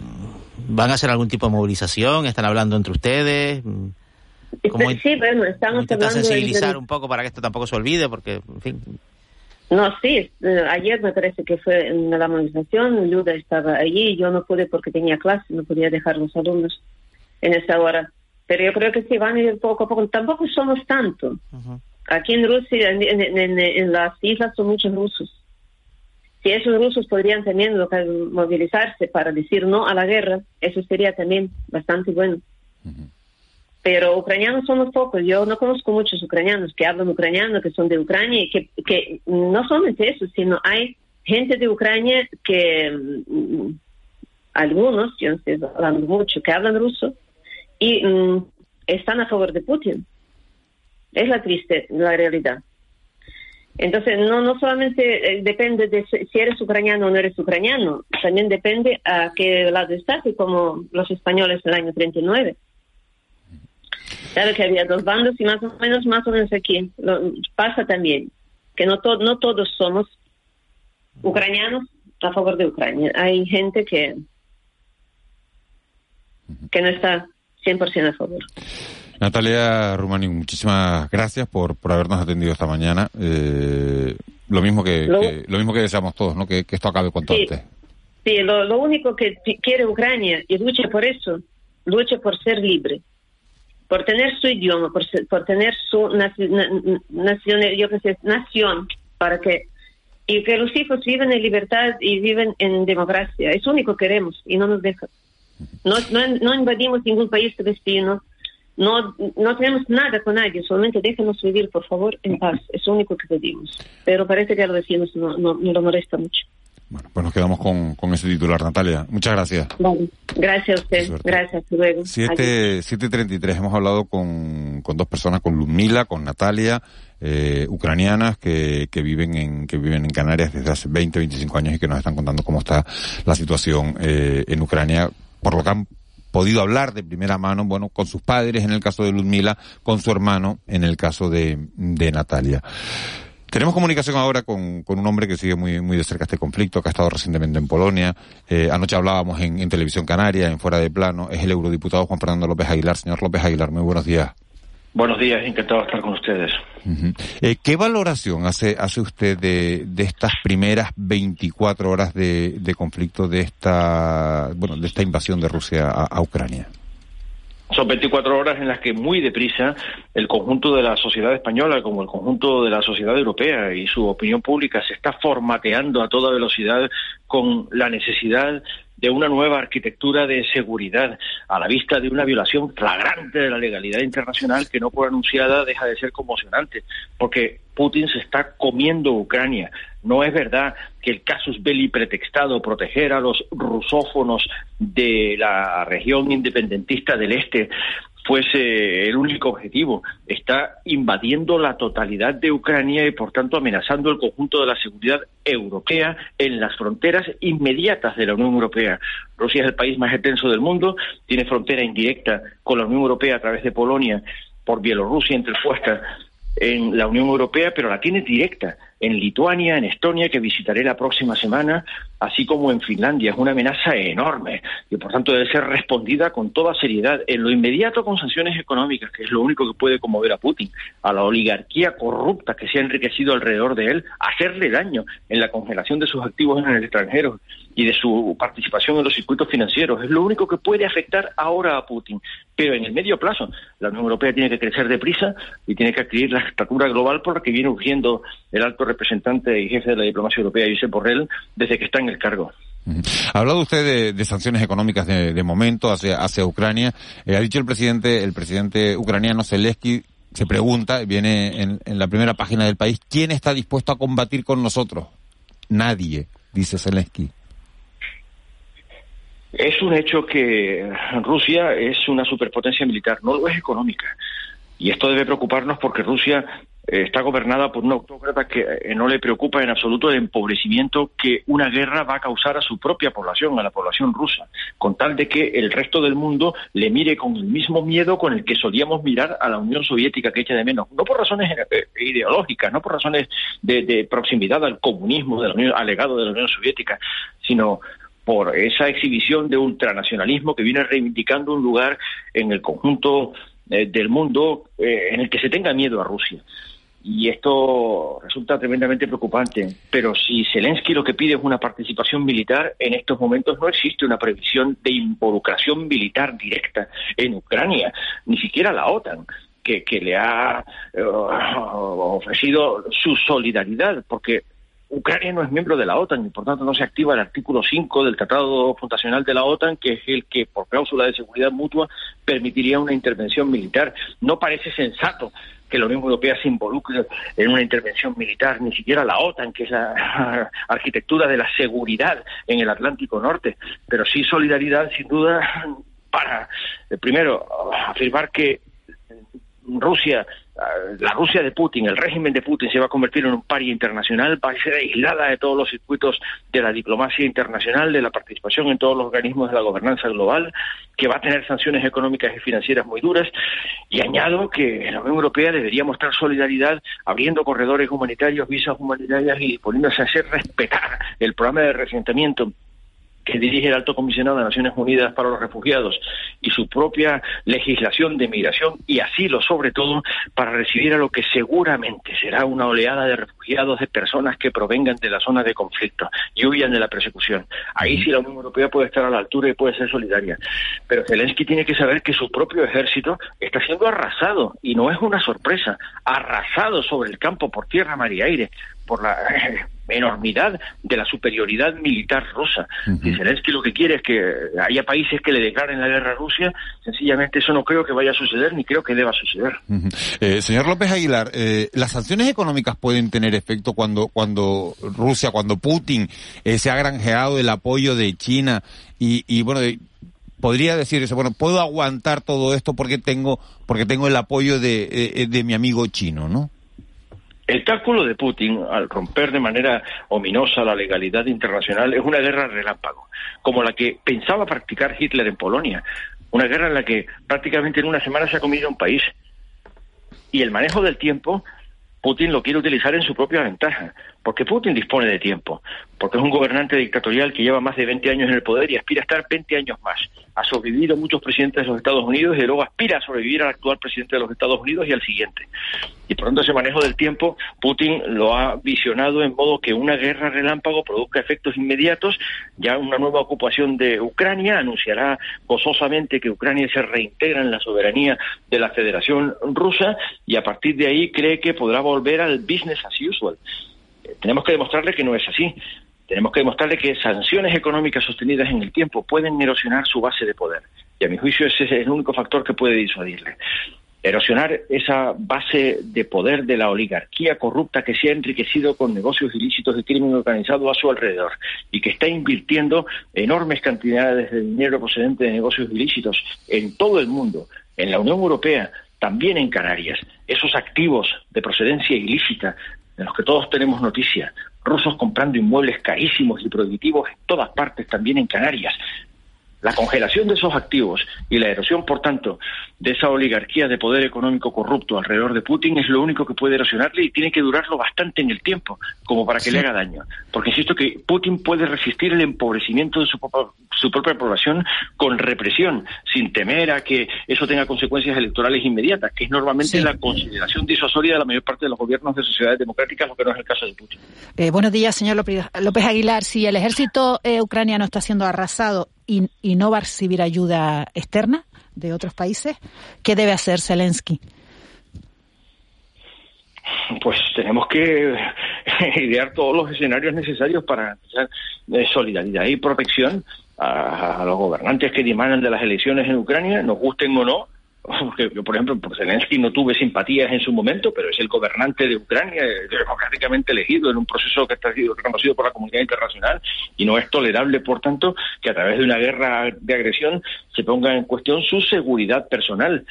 ¿van a hacer algún tipo de movilización? ¿Están hablando entre ustedes?
¿Cómo sí, bueno, estamos hablando...
sensibilizar un poco para que esto tampoco se olvide, porque, en fin...
No, sí, eh, ayer me parece que fue en la movilización, Luda estaba allí, yo no pude porque tenía clase, no podía dejar los alumnos en esa hora. Pero yo creo que sí van a ir poco a poco. Tampoco somos tanto. Aquí en Rusia, en, las islas son muchos rusos si esos rusos podrían también movilizarse para decir no a la guerra, eso sería también bastante bueno. Pero ucranianos somos pocos. Yo no conozco muchos ucranianos que hablan ucraniano, que son de Ucrania y que, que no solamente eso, sino hay gente de Ucrania que mm, algunos, yo no estoy hablando mucho, que hablan ruso y mm, están a favor de Putin. Es la triste, la realidad. Entonces, no, no solamente eh, depende de si eres ucraniano o no eres ucraniano, también depende a qué lado estás, y como los españoles en el año 39. Claro que había dos bandos y más o menos, más o menos aquí pasa también, que no, no todos somos ucranianos a favor de Ucrania. Hay gente que, que no está 100% a favor.
Natalia Rumani, muchísimas gracias por, por habernos atendido esta mañana. Eh, lo mismo que, lo, mismo que deseamos todos, ¿no? Que, esto acabe cuanto antes.
Sí, lo, único que quiere Ucrania y lucha por eso, lucha por ser libre, por tener su idioma, por, por tener su nación, yo que sé, nación, para que y que los hijos viven en libertad y viven en democracia. Es lo único que queremos y no nos dejan. No, no, no invadimos ningún país destino no, no tenemos nada con nadie, solamente déjenos vivir, por favor, en paz. Es lo único que pedimos. Pero parece que a los vecinos no, no, no lo molesta mucho.
Bueno, pues nos quedamos con, con ese titular, Natalia. Muchas gracias.
Vale. Gracias a usted. Gracias. Luego.
7.33. Hemos hablado con, con dos personas, con Ludmila, con Natalia, eh, ucranianas que, que, viven en, que viven en Canarias desde hace 20, 25 años y que nos están contando cómo está la situación eh, en Ucrania por lo han podido hablar de primera mano, bueno, con sus padres en el caso de Ludmila, con su hermano en el caso de, de Natalia. Tenemos comunicación ahora con, un hombre que sigue muy, muy de cerca este conflicto, que ha estado recientemente en Polonia. Eh, anoche hablábamos en, en, Televisión Canaria, en Fuera de Plano. Es el eurodiputado Juan Fernando López Aguilar. Señor López Aguilar, muy buenos días.
Buenos días, encantado de estar con ustedes.
Eh, ¿Qué valoración hace, hace usted de, de estas primeras 24 horas de, de, conflicto de esta, bueno, de esta invasión de Rusia a, a Ucrania?
Son 24 horas en las que muy deprisa el conjunto de la sociedad española, como el conjunto de la sociedad europea y su opinión pública se está formateando a toda velocidad con la necesidad de una nueva arquitectura de seguridad a la vista de una violación flagrante de la legalidad internacional que no por anunciada deja de ser conmocionante, porque Putin se está comiendo Ucrania. No es verdad que el casus belli pretextado proteger a los rusófonos de la región independentista del este fuese el único objetivo. Está invadiendo la totalidad de Ucrania y, por tanto, amenazando el conjunto de la seguridad europea en las fronteras inmediatas de la Unión Europea. Rusia es el país más extenso del mundo, tiene frontera indirecta con la Unión Europea a través de Polonia, por Bielorrusia interpuesta en la Unión Europea, pero la tiene directa en Lituania, en Estonia, que visitaré la próxima semana, así como en Finlandia. Es una amenaza enorme y, por tanto, debe ser respondida con toda seriedad, en lo inmediato con sanciones económicas, que es lo único que puede conmover a Putin, a la oligarquía corrupta que se ha enriquecido alrededor de él, hacerle daño en la congelación de sus activos en el extranjero y de su participación en los circuitos financieros. Es lo único que puede afectar ahora a Putin. Pero en el medio plazo, la Unión Europea tiene que crecer deprisa y tiene que adquirir la estatura global por la que viene urgiendo el alto representante y jefe de la diplomacia europea, Josep Borrell, desde que está en el cargo.
Ha hablado usted de, sanciones económicas de, momento hacia, Ucrania. Eh, ha dicho el presidente, el presidente ucraniano Zelensky, se pregunta, viene en, en, la primera página del país, ¿quién está dispuesto a combatir con nosotros? Nadie, dice Zelensky.
Es un hecho que Rusia es una superpotencia militar, no lo es económica. Y esto debe preocuparnos porque Rusia eh, está gobernada por un autócrata que eh, no le preocupa en absoluto el empobrecimiento que una guerra va a causar a su propia población, a la población rusa, con tal de que el resto del mundo le mire con el mismo miedo con el que solíamos mirar a la Unión Soviética que echa de menos, no por razones eh, ideológicas, no por razones de, proximidad al comunismo de la Unión, alegado de la Unión Soviética, sino por esa exhibición de ultranacionalismo que viene reivindicando un lugar en el conjunto del mundo en el que se tenga miedo a Rusia y esto resulta tremendamente preocupante. Pero si Zelensky lo que pide es una participación militar, en estos momentos no existe una previsión de involucración militar directa en Ucrania, ni siquiera la OTAN. Que, que le ha eh, ofrecido su solidaridad, porque Ucrania no es miembro de la OTAN y por tanto no se activa el artículo 5 del Tratado Fundacional de la OTAN, que es el que por cláusula de seguridad mutua permitiría una intervención militar. No parece sensato que la Unión Europea se involucre en una intervención militar, ni siquiera la OTAN, que es la arquitectura de la seguridad en el Atlántico Norte, pero sí solidaridad, sin duda, para, eh, primero, afirmar que Rusia la Rusia de Putin, el régimen de Putin se va a convertir en un paria internacional, va a ser aislada de todos los circuitos de la diplomacia internacional, de la participación en todos los organismos de la gobernanza global, que va a tener sanciones económicas y financieras muy duras. Y añado que la Unión Europea debería mostrar solidaridad abriendo corredores humanitarios, visas humanitarias y poniéndose a hacer respetar el programa de resentamiento que dirige el alto comisionado de Naciones Unidas para los Refugiados y su propia legislación de migración y asilo, sobre todo, para recibir a lo que seguramente será una oleada de refugiados de personas que provengan de las zonas de conflicto y huyan de la persecución. Ahí sí la Unión Europea puede estar a la altura y puede ser solidaria. Pero Zelensky tiene que saber que su propio ejército está siendo arrasado y no es una sorpresa, arrasado sobre el campo por tierra, mar y aire por la enormidad de la superioridad militar rusa. Si Zelensky lo que quiere es que haya países que le declaren la guerra a Rusia, sencillamente eso no creo que vaya a suceder ni creo que deba suceder.
eh, señor López Aguilar, eh, las sanciones económicas pueden tener efecto cuando, cuando Rusia, cuando Putin eh, se ha granjeado el apoyo de China y, y bueno, podría decir eso, bueno, puedo aguantar todo esto porque tengo, porque tengo el apoyo de, eh, de mi amigo chino, ¿no?
El cálculo de Putin, al romper de manera ominosa la legalidad internacional, es una guerra relámpago, como la que pensaba practicar Hitler en Polonia, una guerra en la que prácticamente en una semana se ha comido un país. Y el manejo del tiempo, Putin lo quiere utilizar en su propia ventaja, porque Putin dispone de tiempo, porque es un gobernante dictatorial que lleva más de 20 años en el poder y aspira a estar 20 años más. ha sobrevivido muchos presidentes de los Estados Unidos y luego aspira a sobrevivir al actual presidente de los Estados Unidos y al siguiente. Y por tanto ese manejo del tiempo, Putin lo ha visionado en modo que una guerra relámpago produzca efectos inmediatos, ya una nueva ocupación de Ucrania anunciará gozosamente que Ucrania se reintegra en la soberanía de la Federación Rusa y a partir de ahí cree que podrá volver al business as usual. Tenemos que demostrarle que no es así. Tenemos que demostrarle que sanciones económicas sostenidas en el tiempo pueden erosionar su base de poder. Y a mi juicio ese es el único factor que puede disuadirle. Erosionar esa base de poder de la oligarquía corrupta que se ha enriquecido con negocios ilícitos de crimen organizado a su alrededor y que está invirtiendo enormes cantidades de dinero procedente de negocios ilícitos en todo el mundo, en la Unión Europea, también en Canarias. Esos activos de procedencia ilícita de los que todos tenemos noticia, rusos comprando inmuebles carísimos y prohibitivos en todas partes, también en Canarias. La congelación de esos activos y la erosión, por tanto, de esa oligarquía de poder económico corrupto alrededor de Putin es lo único que puede erosionarle y tiene que durarlo bastante en el tiempo, como para que le haga daño. Porque insisto que Putin puede resistir el empobrecimiento de su, propia población con represión, sin temer a que eso tenga consecuencias electorales inmediatas, que es normalmente la consideración disuasoria de la mayor parte de los gobiernos de sociedades democráticas, lo que no es el caso de Putin.
Eh, buenos días, señor López Aguilar. Si el ejército eh, ucraniano está siendo arrasado y, y no va a recibir ayuda externa de otros países, ¿qué debe hacer Zelensky?
pues tenemos que idear todos los escenarios necesarios para de solidaridad y protección a, a, los gobernantes que dimanan de las elecciones en Ucrania, nos gusten o no, porque yo, por ejemplo, por Zelensky no tuve simpatías en su momento, pero es el gobernante de Ucrania, democráticamente elegido en un proceso que está sido reconocido por la comunidad internacional y no es tolerable, por tanto, que a través de una guerra de agresión se ponga en cuestión su seguridad personal.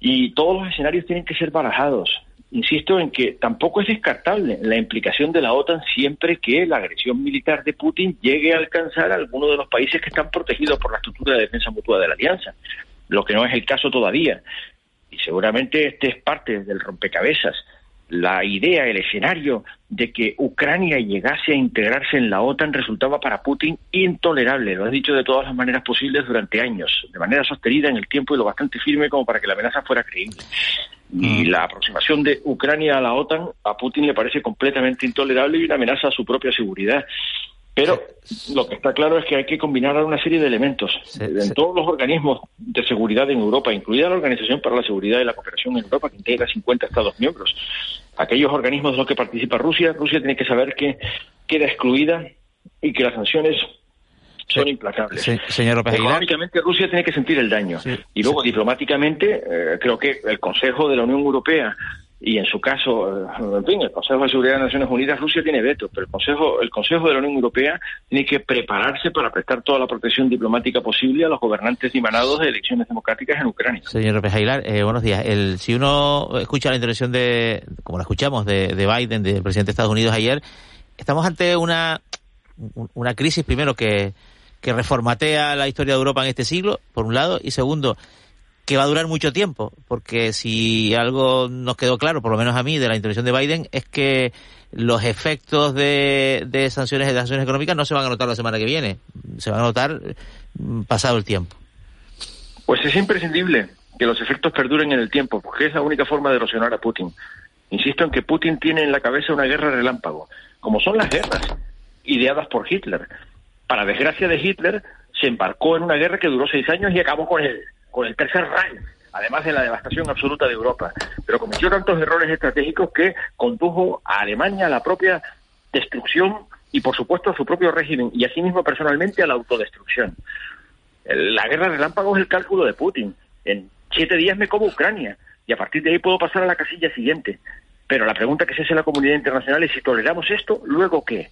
Y todos los escenarios tienen que ser barajados. Insisto en que tampoco es descartable la implicación de la OTAN siempre que la agresión militar de Putin llegue a alcanzar a alguno de los países que están protegidos por la estructura de defensa mutua de la alianza lo que no es el caso todavía. Y seguramente este es parte del rompecabezas. La idea, el escenario de que Ucrania llegase a integrarse en la OTAN resultaba para Putin intolerable. Lo ha dicho de todas las maneras posibles durante años, de manera sostenida en el tiempo y lo bastante firme como para que la amenaza fuera creíble. Y mm. la aproximación de Ucrania a la OTAN a Putin le parece completamente intolerable y una amenaza a su propia seguridad. Pero lo que está claro es que hay que combinar una serie de elementos. en todos los organismos de seguridad en Europa, incluida la Organización para la Seguridad y la Cooperación en Europa, que integra 50 Estados miembros, aquellos organismos en los que participa Rusia, Rusia tiene que saber que queda excluida y que las sanciones son implacables.
señor
Económicamente Rusia tiene que sentir el daño. y luego diplomáticamente eh, creo que el Consejo de la Unión Europea y en su caso, eh, en fin, el Consejo de Seguridad de Naciones Unidas, Rusia tiene veto, pero el Consejo, el Consejo de la Unión Europea tiene que prepararse para prestar toda la protección diplomática posible a los gobernantes dimanados de elecciones democráticas en Ucrania.
Señor López Aguilar, eh, buenos días. El, si uno escucha la intervención de, como la escuchamos, de, de Biden, del presidente de Estados Unidos ayer, estamos ante una, una crisis, primero, que, que reformatea la historia de Europa en este siglo, por un lado, y segundo, que va a durar mucho tiempo, porque si algo nos quedó claro, por lo menos a mí, de la intervención de Biden, es que los efectos de, sanciones de sanciones económicas no se van a notar la semana que viene, se van a notar mm, pasado el tiempo.
Pues es imprescindible que los efectos perduren en el tiempo, porque es la única forma de erosionar a Putin. Insisto en que Putin tiene en la cabeza una guerra relámpago, como son las guerras ideadas por Hitler. Para desgracia de Hitler, se embarcó en una guerra que duró seis años y acabó con él con el tercer Reich, además de la devastación absoluta de Europa. Pero cometió tantos errores estratégicos que condujo a Alemania a la propia destrucción y, por supuesto, a su propio régimen y, asimismo, personalmente, a la autodestrucción. La guerra relámpago es el cálculo de Putin. En siete días me como Ucrania y a partir de ahí puedo pasar a la casilla siguiente. Pero la pregunta que se hace en la comunidad internacional es si toleramos esto, luego qué.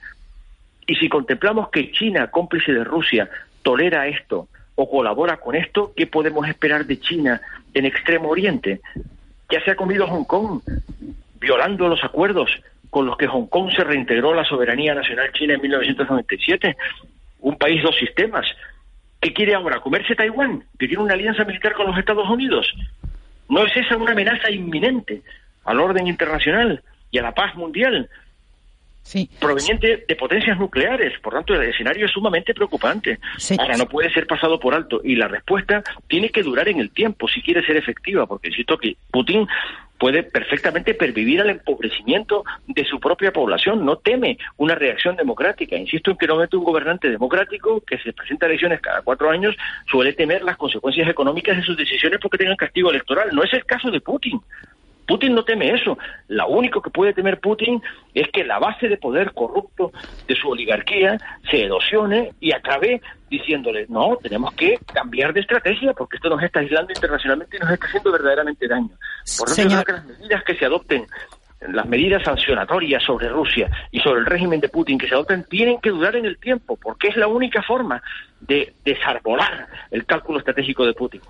Y si contemplamos que China, cómplice de Rusia, tolera esto, o colabora con esto, ¿qué podemos esperar de China en Extremo Oriente? Ya se ha comido Hong Kong, violando los acuerdos con los que Hong Kong se reintegró la soberanía nacional china en 1997. Un país, dos sistemas. ¿Qué quiere ahora? ¿Comerse Taiwán? ¿Que tiene una alianza militar con los Estados Unidos? ¿No es esa una amenaza inminente al orden internacional y a la paz mundial? Proveniente de potencias nucleares. Por tanto, el escenario es sumamente preocupante. Ahora, no puede ser pasado por alto y la respuesta tiene que durar en el tiempo si quiere ser efectiva, porque insisto que Putin puede perfectamente pervivir al empobrecimiento de su propia población. No teme una reacción democrática. Insisto en que normalmente un gobernante democrático que se presenta a elecciones cada cuatro años suele temer las consecuencias económicas de sus decisiones porque tengan castigo electoral. No es el caso de Putin. Putin no teme eso. Lo único que puede temer Putin es que la base de poder corrupto de su oligarquía se erosione y acabe diciéndole, no, tenemos que cambiar de estrategia porque esto nos está aislando internacionalmente y nos está haciendo verdaderamente daño. Por lo tanto, que las medidas que se adopten las medidas sancionatorias sobre Rusia y sobre el régimen de Putin que se adopten tienen que durar en el tiempo, porque es la única forma de desarbolar el cálculo estratégico de Putin.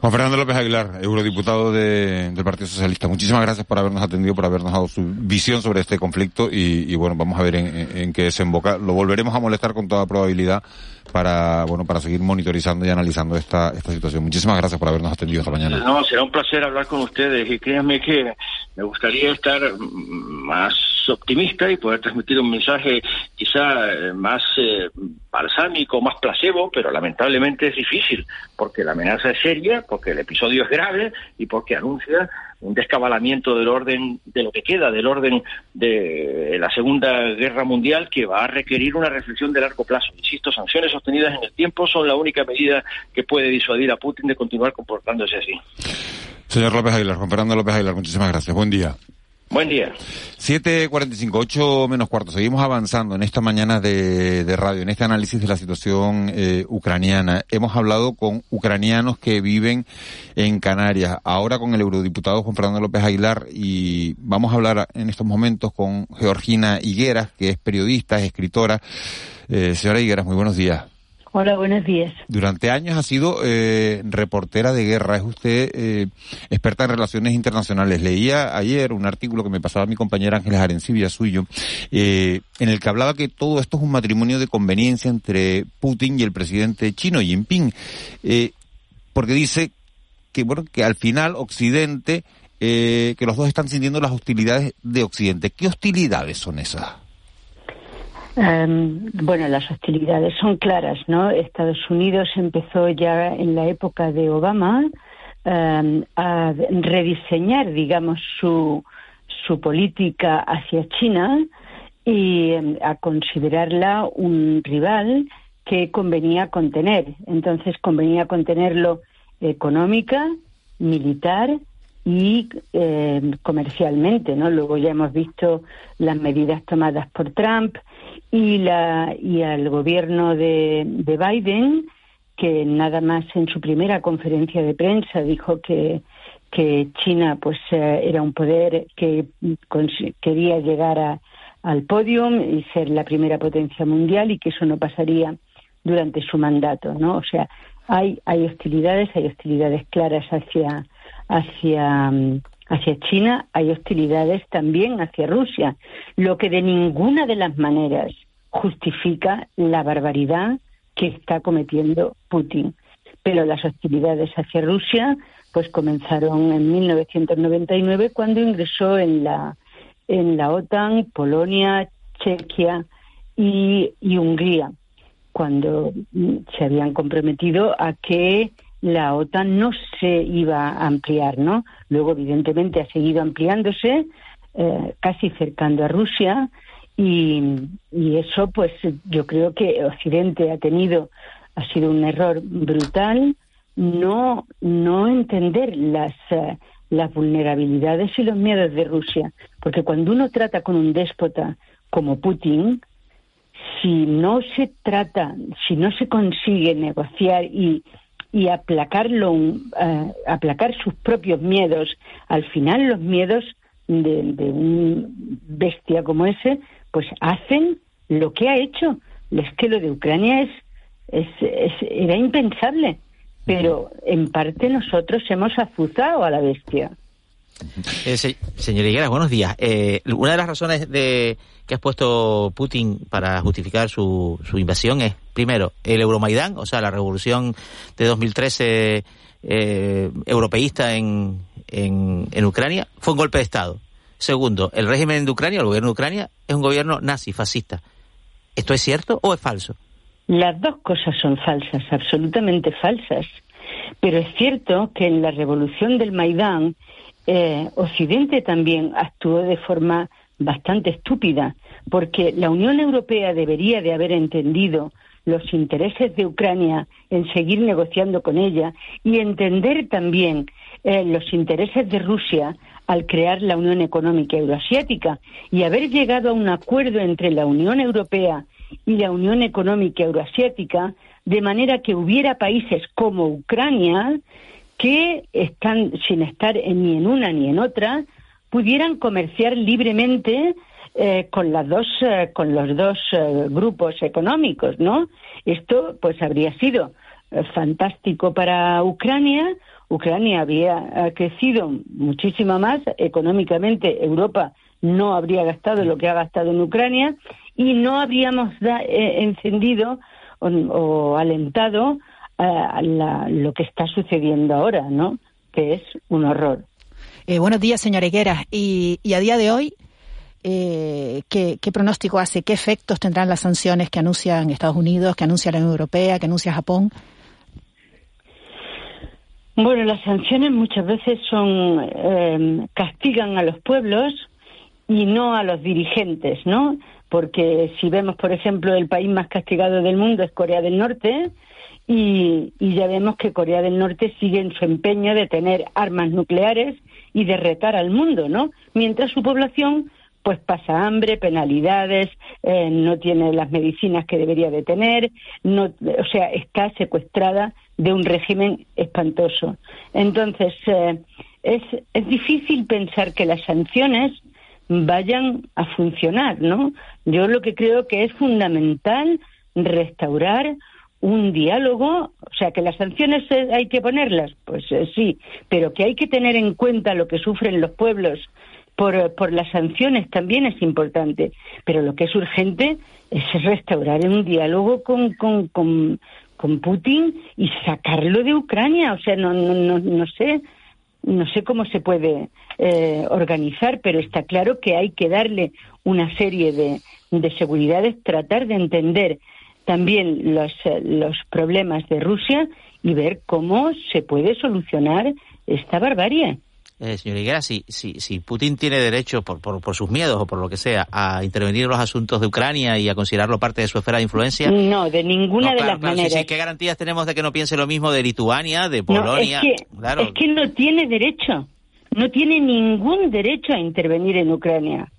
Juan Fernando López Aguilar, eurodiputado del Partido Socialista, muchísimas gracias por habernos atendido, por habernos dado su visión sobre este conflicto y, bueno, vamos a ver en, qué desemboca. Lo volveremos a molestar con toda probabilidad para bueno para seguir monitorizando y analizando esta, esta situación. Muchísimas gracias por habernos atendido esta mañana.
No, será un placer hablar con ustedes y créanme que me gustaría estar más optimista y poder transmitir un mensaje quizá eh, más eh, balsámico, más placebo, pero lamentablemente es difícil, porque la amenaza es seria, porque el episodio es grave y porque anuncia un descabalamiento del orden, de lo que queda del orden de la Segunda Guerra Mundial, que va a requerir una reflexión de largo plazo. Insisto, sanciones sostenidas en el tiempo son la única medida que puede disuadir a Putin de continuar comportándose así.
Señor López Aguilar, Juan Fernando López Aguilar, muchísimas gracias. Buen día.
Buen día.
7.45, 8 menos cuarto. Seguimos avanzando en esta mañana de, radio, en este análisis de la situación eh, ucraniana. Hemos hablado con ucranianos que viven en Canarias, ahora con el eurodiputado Juan Fernando López Aguilar y vamos a hablar en estos momentos con Georgina Higueras, que es periodista, es escritora. Eh, señora Higueras, muy buenos días.
Hola, buenos días.
Durante años ha sido eh, reportera de guerra, es usted eh, experta en relaciones internacionales. Leía ayer un artículo que me pasaba mi compañera Ángeles Arencibia, suyo, eh, en el que hablaba que todo esto es un matrimonio de conveniencia entre Putin y el presidente chino, Jinping, eh, porque dice que, bueno, que al final Occidente, eh, que los dos están sintiendo las hostilidades de Occidente. ¿Qué hostilidades son esas?
Em, bueno, las hostilidades son claras, ¿no? Estados Unidos empezó ya en la época de Obama em, a rediseñar, digamos, su, su política hacia China y em, a considerarla un rival que convenía contener. Entonces convenía contenerlo económica, militar y comercialmente, ¿no? Luego ya hemos visto las medidas tomadas por Trump y, la, y al gobierno de, de Biden, que nada más en su primera conferencia de prensa dijo que, que China pues eh, era un poder que quería llegar a, al podio y ser la primera potencia mundial y que eso no pasaría durante su mandato, ¿no? O sea, hay hay hostilidades, hay hostilidades claras hacia hacia hacia China, hay hostilidades también hacia Rusia, lo que de ninguna de las maneras justifica la barbaridad que está cometiendo Putin. Pero las hostilidades hacia Rusia pues comenzaron en 1999 cuando ingresó en la OTAN Polonia, Chequia y Hungría, cuando se habían comprometido a que la OTAN no se iba a ampliar, ¿no? Luego, evidentemente, ha seguido ampliándose, eh, casi cercando a Rusia, y, y, eso, pues, yo creo que Occidente ha tenido, ha sido un error brutal, no, no entender las, eh, las vulnerabilidades y los miedos de Rusia, porque cuando uno trata con un déspota como Putin, si no se trata, si no se consigue negociar y y aplacarlo, uh, aplacar sus propios miedos. Al final los miedos de, de un bestia como ese, pues hacen lo que ha hecho. Es que lo de Ucrania es, es, es era impensable, pero en parte nosotros hemos azuzado a la bestia.
Eh, señor Higuera, buenos días. Eh, una de las razones de que ha puesto Putin para justificar su, su invasión es, primero, el Euromaidán, o sea, la revolución de 2013 eh, europeísta en, en, en Ucrania, fue un golpe de Estado. Segundo, el régimen de Ucrania, el gobierno de Ucrania, es un gobierno nazi, fascista. ¿Esto es cierto o es falso?
Las dos cosas son falsas, absolutamente falsas. Pero es cierto que en la revolución del Maidán, eh, Occidente también actuó de forma bastante estúpida, porque la Unión Europea debería de haber entendido los intereses de Ucrania en seguir negociando con ella y entender también eh, los intereses de Rusia al crear la Unión Económica Euroasiática y haber llegado a un acuerdo entre la Unión Europea y la Unión Económica Euroasiática de manera que hubiera países como Ucrania que están sin estar ni en una ni en otra pudieran comerciar libremente eh, con las dos eh, con los dos eh, grupos económicos, ¿no? Esto pues habría sido fantástico para Ucrania. Ucrania había crecido muchísimo más económicamente. Europa no habría gastado lo que ha gastado en Ucrania y no habríamos encendido o, alentado lo que está sucediendo ahora, ¿no? Que es un horror.
buenos días, señora Higuera. y a día de hoy, eh, ¿qué, pronóstico hace? ¿Qué efectos tendrán las sanciones que anuncian Estados Unidos, que anuncia la Unión Europea, que anuncia Japón?
Bueno, las sanciones muchas veces son em, castigan a los pueblos y no a los dirigentes, ¿no? Porque si vemos, por ejemplo, el país más castigado del mundo es Corea del Norte y, y ya vemos que Corea del Norte sigue en su empeño de tener armas nucleares y de retar al mundo, ¿no? Mientras su población pues pasa hambre, penalidades, eh, no tiene las medicinas que debería de tener, no, o sea, está secuestrada de un régimen espantoso. Entonces, eh, es, es difícil pensar que las sanciones vayan a funcionar, ¿no? Yo lo que creo que es fundamental restaurar un diálogo, o sea, que las sanciones hay que ponerlas, pues eh, sí, pero que hay que tener en cuenta lo que sufren los pueblos por, las sanciones también es importante, pero lo que es urgente es restaurar un diálogo con, con, con, Putin y sacarlo de Ucrania. O sea, no, no, no, sé, no sé cómo se puede eh, organizar, pero está claro que hay que darle una serie de, de seguridades, tratar de entender también los, los problemas de Rusia y ver cómo se puede solucionar esta barbarie
eh, señor Higuera, si, si, si Putin tiene derecho, por, por, por, sus miedos o por lo que sea, a intervenir en los asuntos de Ucrania y a considerarlo parte de su esfera de influencia.
No, de ninguna de las maneras.
¿Qué garantías tenemos de que no piense lo mismo de Lituania, de Polonia?
es, que, es que no tiene derecho. No tiene ningún derecho a intervenir en Ucrania.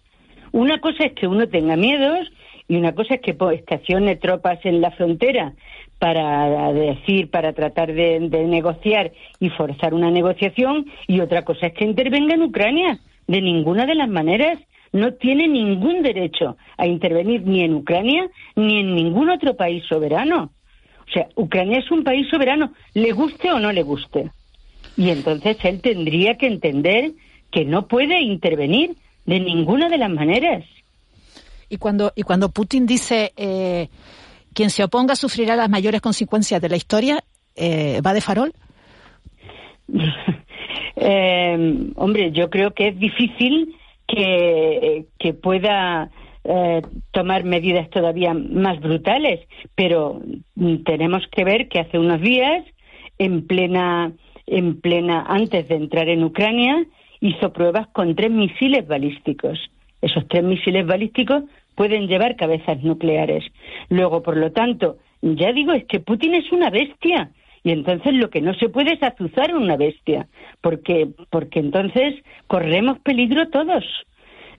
Una cosa es que uno tenga miedos y una cosa es que estacione tropas en la frontera para decir, para tratar de, negociar y forzar una negociación, y otra cosa es que intervenga en Ucrania. De ninguna de las maneras no tiene ningún derecho a intervenir ni en Ucrania ni en ningún otro país soberano. O sea, Ucrania es un país soberano, le guste o no le guste. Y entonces él tendría que entender que no puede intervenir de ninguna de las maneras.
Y cuando, y cuando Putin dice eh, quien se oponga sufrirá las mayores consecuencias de la historia. Eh, ¿Va de farol?
Eh, hombre, yo creo que es difícil que, que pueda eh, tomar medidas todavía más brutales, pero tenemos que ver que hace unos días, en plena, en plena, antes de entrar en Ucrania, hizo pruebas con tres misiles balísticos. Esos tres misiles balísticos pueden llevar cabezas nucleares. Luego, por lo tanto, ya digo, es que Putin es una bestia. Y entonces lo que no se puede es azuzar a una bestia, porque, porque entonces corremos peligro todos.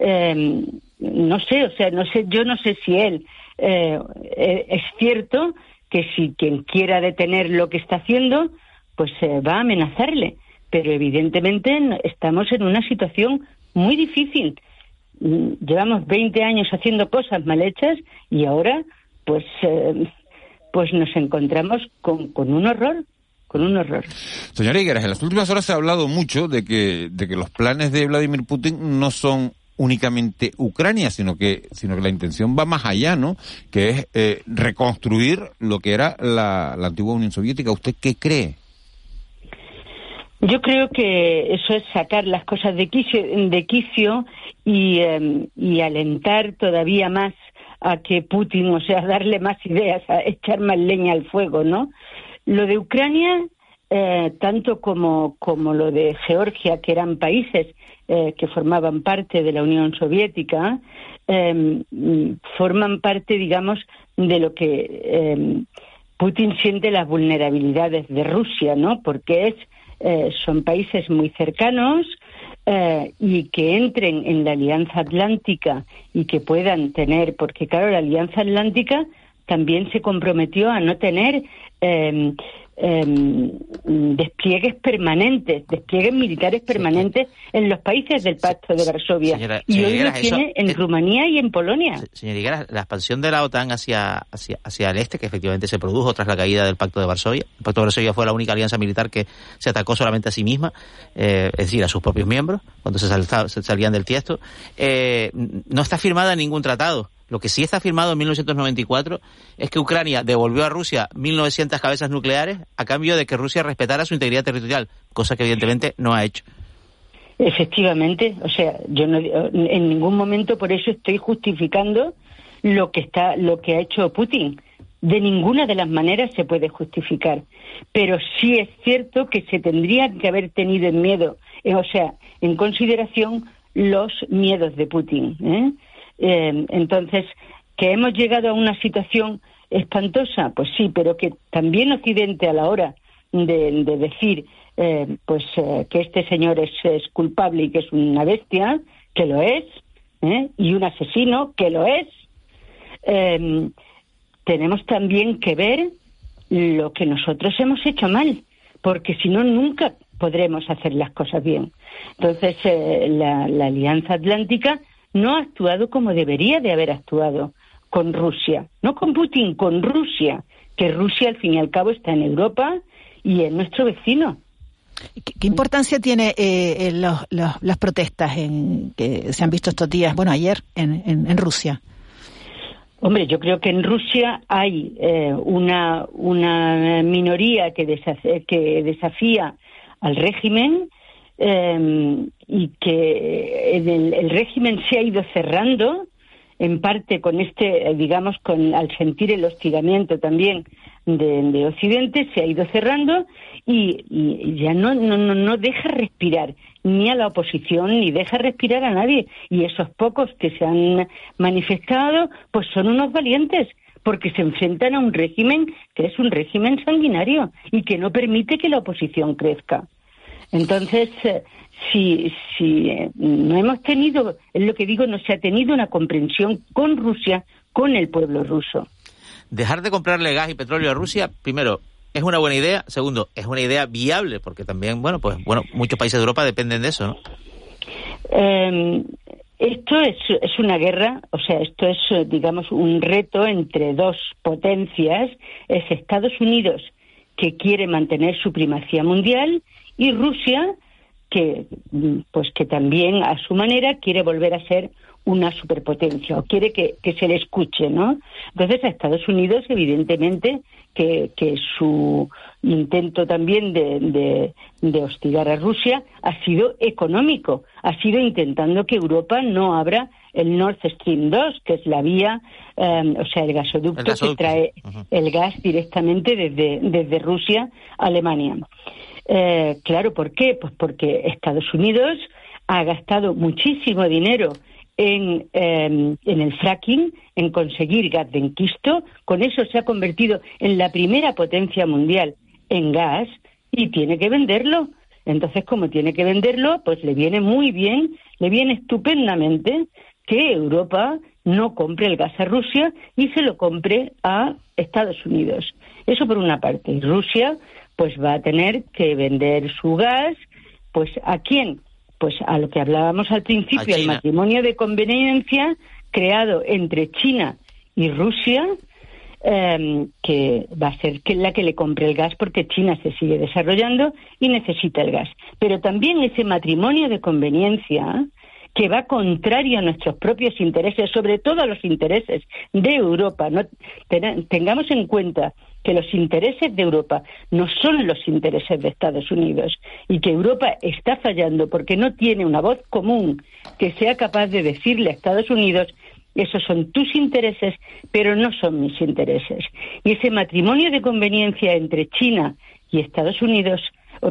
Em, no sé, o sea, no sé, yo no sé si él eh, eh, es cierto que si quien quiera detener lo que está haciendo, pues eh, va a amenazarle. Pero evidentemente estamos en una situación muy difícil llevamos 20 años haciendo cosas mal hechas y ahora pues eh, pues nos encontramos con, con un horror con un horror.
Señor Higueras, en las últimas horas se ha hablado mucho de que, de que los planes de Vladimir Putin no son únicamente Ucrania, sino que, sino que la intención va más allá, ¿no? Que es eh, reconstruir lo que era la, la antigua Unión Soviética. ¿Usted qué cree?
Yo creo que eso es sacar las cosas de quicio, de quicio y, em, alentar todavía más a que Putin, o sea, darle más ideas, a echar más leña al fuego, ¿no? Lo de Ucrania, eh, tanto como, como lo de Georgia, que eran países eh, que formaban parte de la Unión Soviética, em, forman parte, digamos, de lo que em, Putin siente las vulnerabilidades de Rusia, ¿no? Porque es eh, son países muy cercanos eh, y que entren en la Alianza Atlántica y que puedan tener, porque claro, la Alianza Atlántica también se comprometió a no tener eh, eh, despliegues permanentes, despliegues militares permanentes en los países del Pacto de Varsovia. y hoy lo tiene en Rumanía y en Polonia.
Señor la expansión de la OTAN hacia, hacia, hacia el este, que efectivamente se produjo tras la caída del Pacto de Varsovia. El Pacto de Varsovia fue la única alianza militar que se atacó solamente a sí misma, eh, es decir, a sus propios miembros, cuando se, se salían del tiesto. Eh, no está firmada en ningún tratado. Lo que sí está firmado en 1994 es que Ucrania devolvió a Rusia 1.900 cabezas nucleares a cambio de que Rusia respetara su integridad territorial, cosa que evidentemente no ha hecho.
Efectivamente, o sea, yo no, en ningún momento por eso estoy justificando lo que está, lo que ha hecho Putin. De ninguna de las maneras se puede justificar, pero sí es cierto que se tendría que haber tenido en miedo, eh, o sea, en consideración los miedos de Putin. ¿eh? Eh, entonces, que hemos llegado a una situación espantosa, pues sí, pero que también Occidente a la hora de, decir eh, pues eh, que este señor es, culpable y que es una bestia, que lo es, y un asesino, que lo es, em, tenemos también que ver lo que nosotros hemos hecho mal, porque si no, nunca podremos hacer las cosas bien. Entonces, la Alianza Atlántica no ha actuado como debería de haber actuado con Rusia, no con Putin, con Rusia, que Rusia al fin y al cabo está en Europa y es nuestro vecino.
¿Qué, importancia tiene eh, las protestas en, que se han visto estos días, bueno, ayer en, Rusia?
Hombre, yo creo que en Rusia hay eh, una, una minoría que, que desafía al régimen eh, y que el, régimen se ha ido cerrando en parte con este, digamos, con al sentir el hostigamiento también de, Occidente, se ha ido cerrando y, ya no, no, no deja respirar ni a la oposición ni deja respirar a nadie. Y esos pocos que se han manifestado, pues son unos valientes, porque se enfrentan a un régimen que es un régimen sanguinario y que no permite que la oposición crezca. Entonces, eh, si, si eh, no hemos tenido, es lo que digo, no se ha tenido una comprensión con Rusia, con el pueblo ruso.
Dejar de comprarle gas y petróleo a Rusia, primero, es una buena idea. Segundo, es una idea viable, porque también, bueno, pues bueno, muchos países de Europa dependen de eso, ¿no?
Em, esto es, es, una guerra, o sea, esto es, digamos, un reto entre dos potencias. Es Estados Unidos, que quiere mantener su primacía mundial, y Rusia que pues que también a su manera quiere volver a ser una superpotencia o quiere que, se le escuche, ¿no? Entonces a Estados Unidos, evidentemente, que, que su intento también de, de, hostigar a Rusia ha sido económico, ha sido intentando que Europa no abra el Nord Stream 2, que es la vía, eh, o sea, el gasoducto, que trae el gas directamente desde, desde Rusia a Alemania. Eh, claro, ¿por qué? Pues porque Estados Unidos ha gastado muchísimo dinero en, em, en, el fracking, en conseguir gas de enquisto. Con eso se ha convertido en la primera potencia mundial en gas y tiene que venderlo. Entonces, como tiene que venderlo, pues le viene muy bien, le viene estupendamente que Europa no compre el gas a Rusia y se lo compre a Estados Unidos. Eso por una parte. Rusia pues va a tener que vender su gas, pues ¿a quién? Pues a lo que hablábamos al principio, el matrimonio de conveniencia creado entre China y Rusia, em, que va a ser que la que le compre el gas porque China se sigue desarrollando y necesita el gas. Pero también ese matrimonio de conveniencia que va contrario a nuestros propios intereses, sobre todo a los intereses de Europa. No, tengamos en cuenta que los intereses de Europa no son los intereses de Estados Unidos y que Europa está fallando porque no tiene una voz común que sea capaz de decirle a Estados Unidos esos son tus intereses, pero no son mis intereses. Y ese matrimonio de conveniencia entre China y Estados Unidos,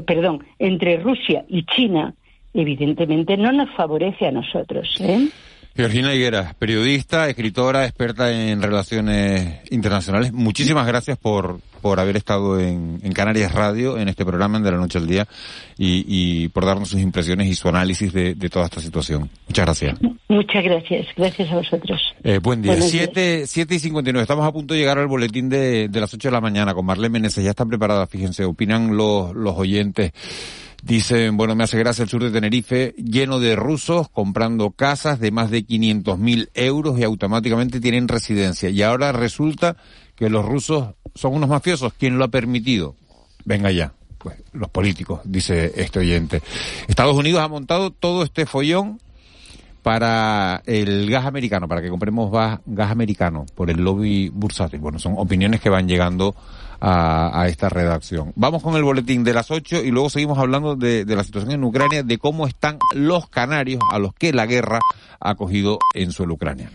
perdón, entre Rusia y China, evidentemente no nos favorece a nosotros. ¿eh?
Georgina Higuera, periodista, escritora, experta en relaciones internacionales. Muchísimas gracias por, por haber estado en, Canarias Radio, en este programa de la noche al día, y, por darnos sus impresiones y su análisis de, toda esta situación. Muchas gracias.
Muchas gracias. Gracias a vosotros.
Eh, buen día. Siete, siete y 59. Estamos a punto de llegar al boletín de, de las 8 de la mañana con Marlene Meneses. Ya están preparadas, fíjense, opinan los, los oyentes. Dicen, bueno, me hace gracia el sur de Tenerife, lleno de rusos comprando casas de más de 500 mil euros y automáticamente tienen residencia. Y ahora resulta que los rusos son unos mafiosos. ¿Quién lo ha permitido? Venga ya. Pues los políticos, dice este oyente. Estados Unidos ha montado todo este follón para el gas americano, para que compremos gas, americano por el lobby bursátil. Bueno, son opiniones que van llegando a, esta redacción. Vamos con el boletín de las 8 y luego seguimos hablando de, de la situación en Ucrania, de cómo están los canarios a los que la guerra ha cogido en suelo ucraniano.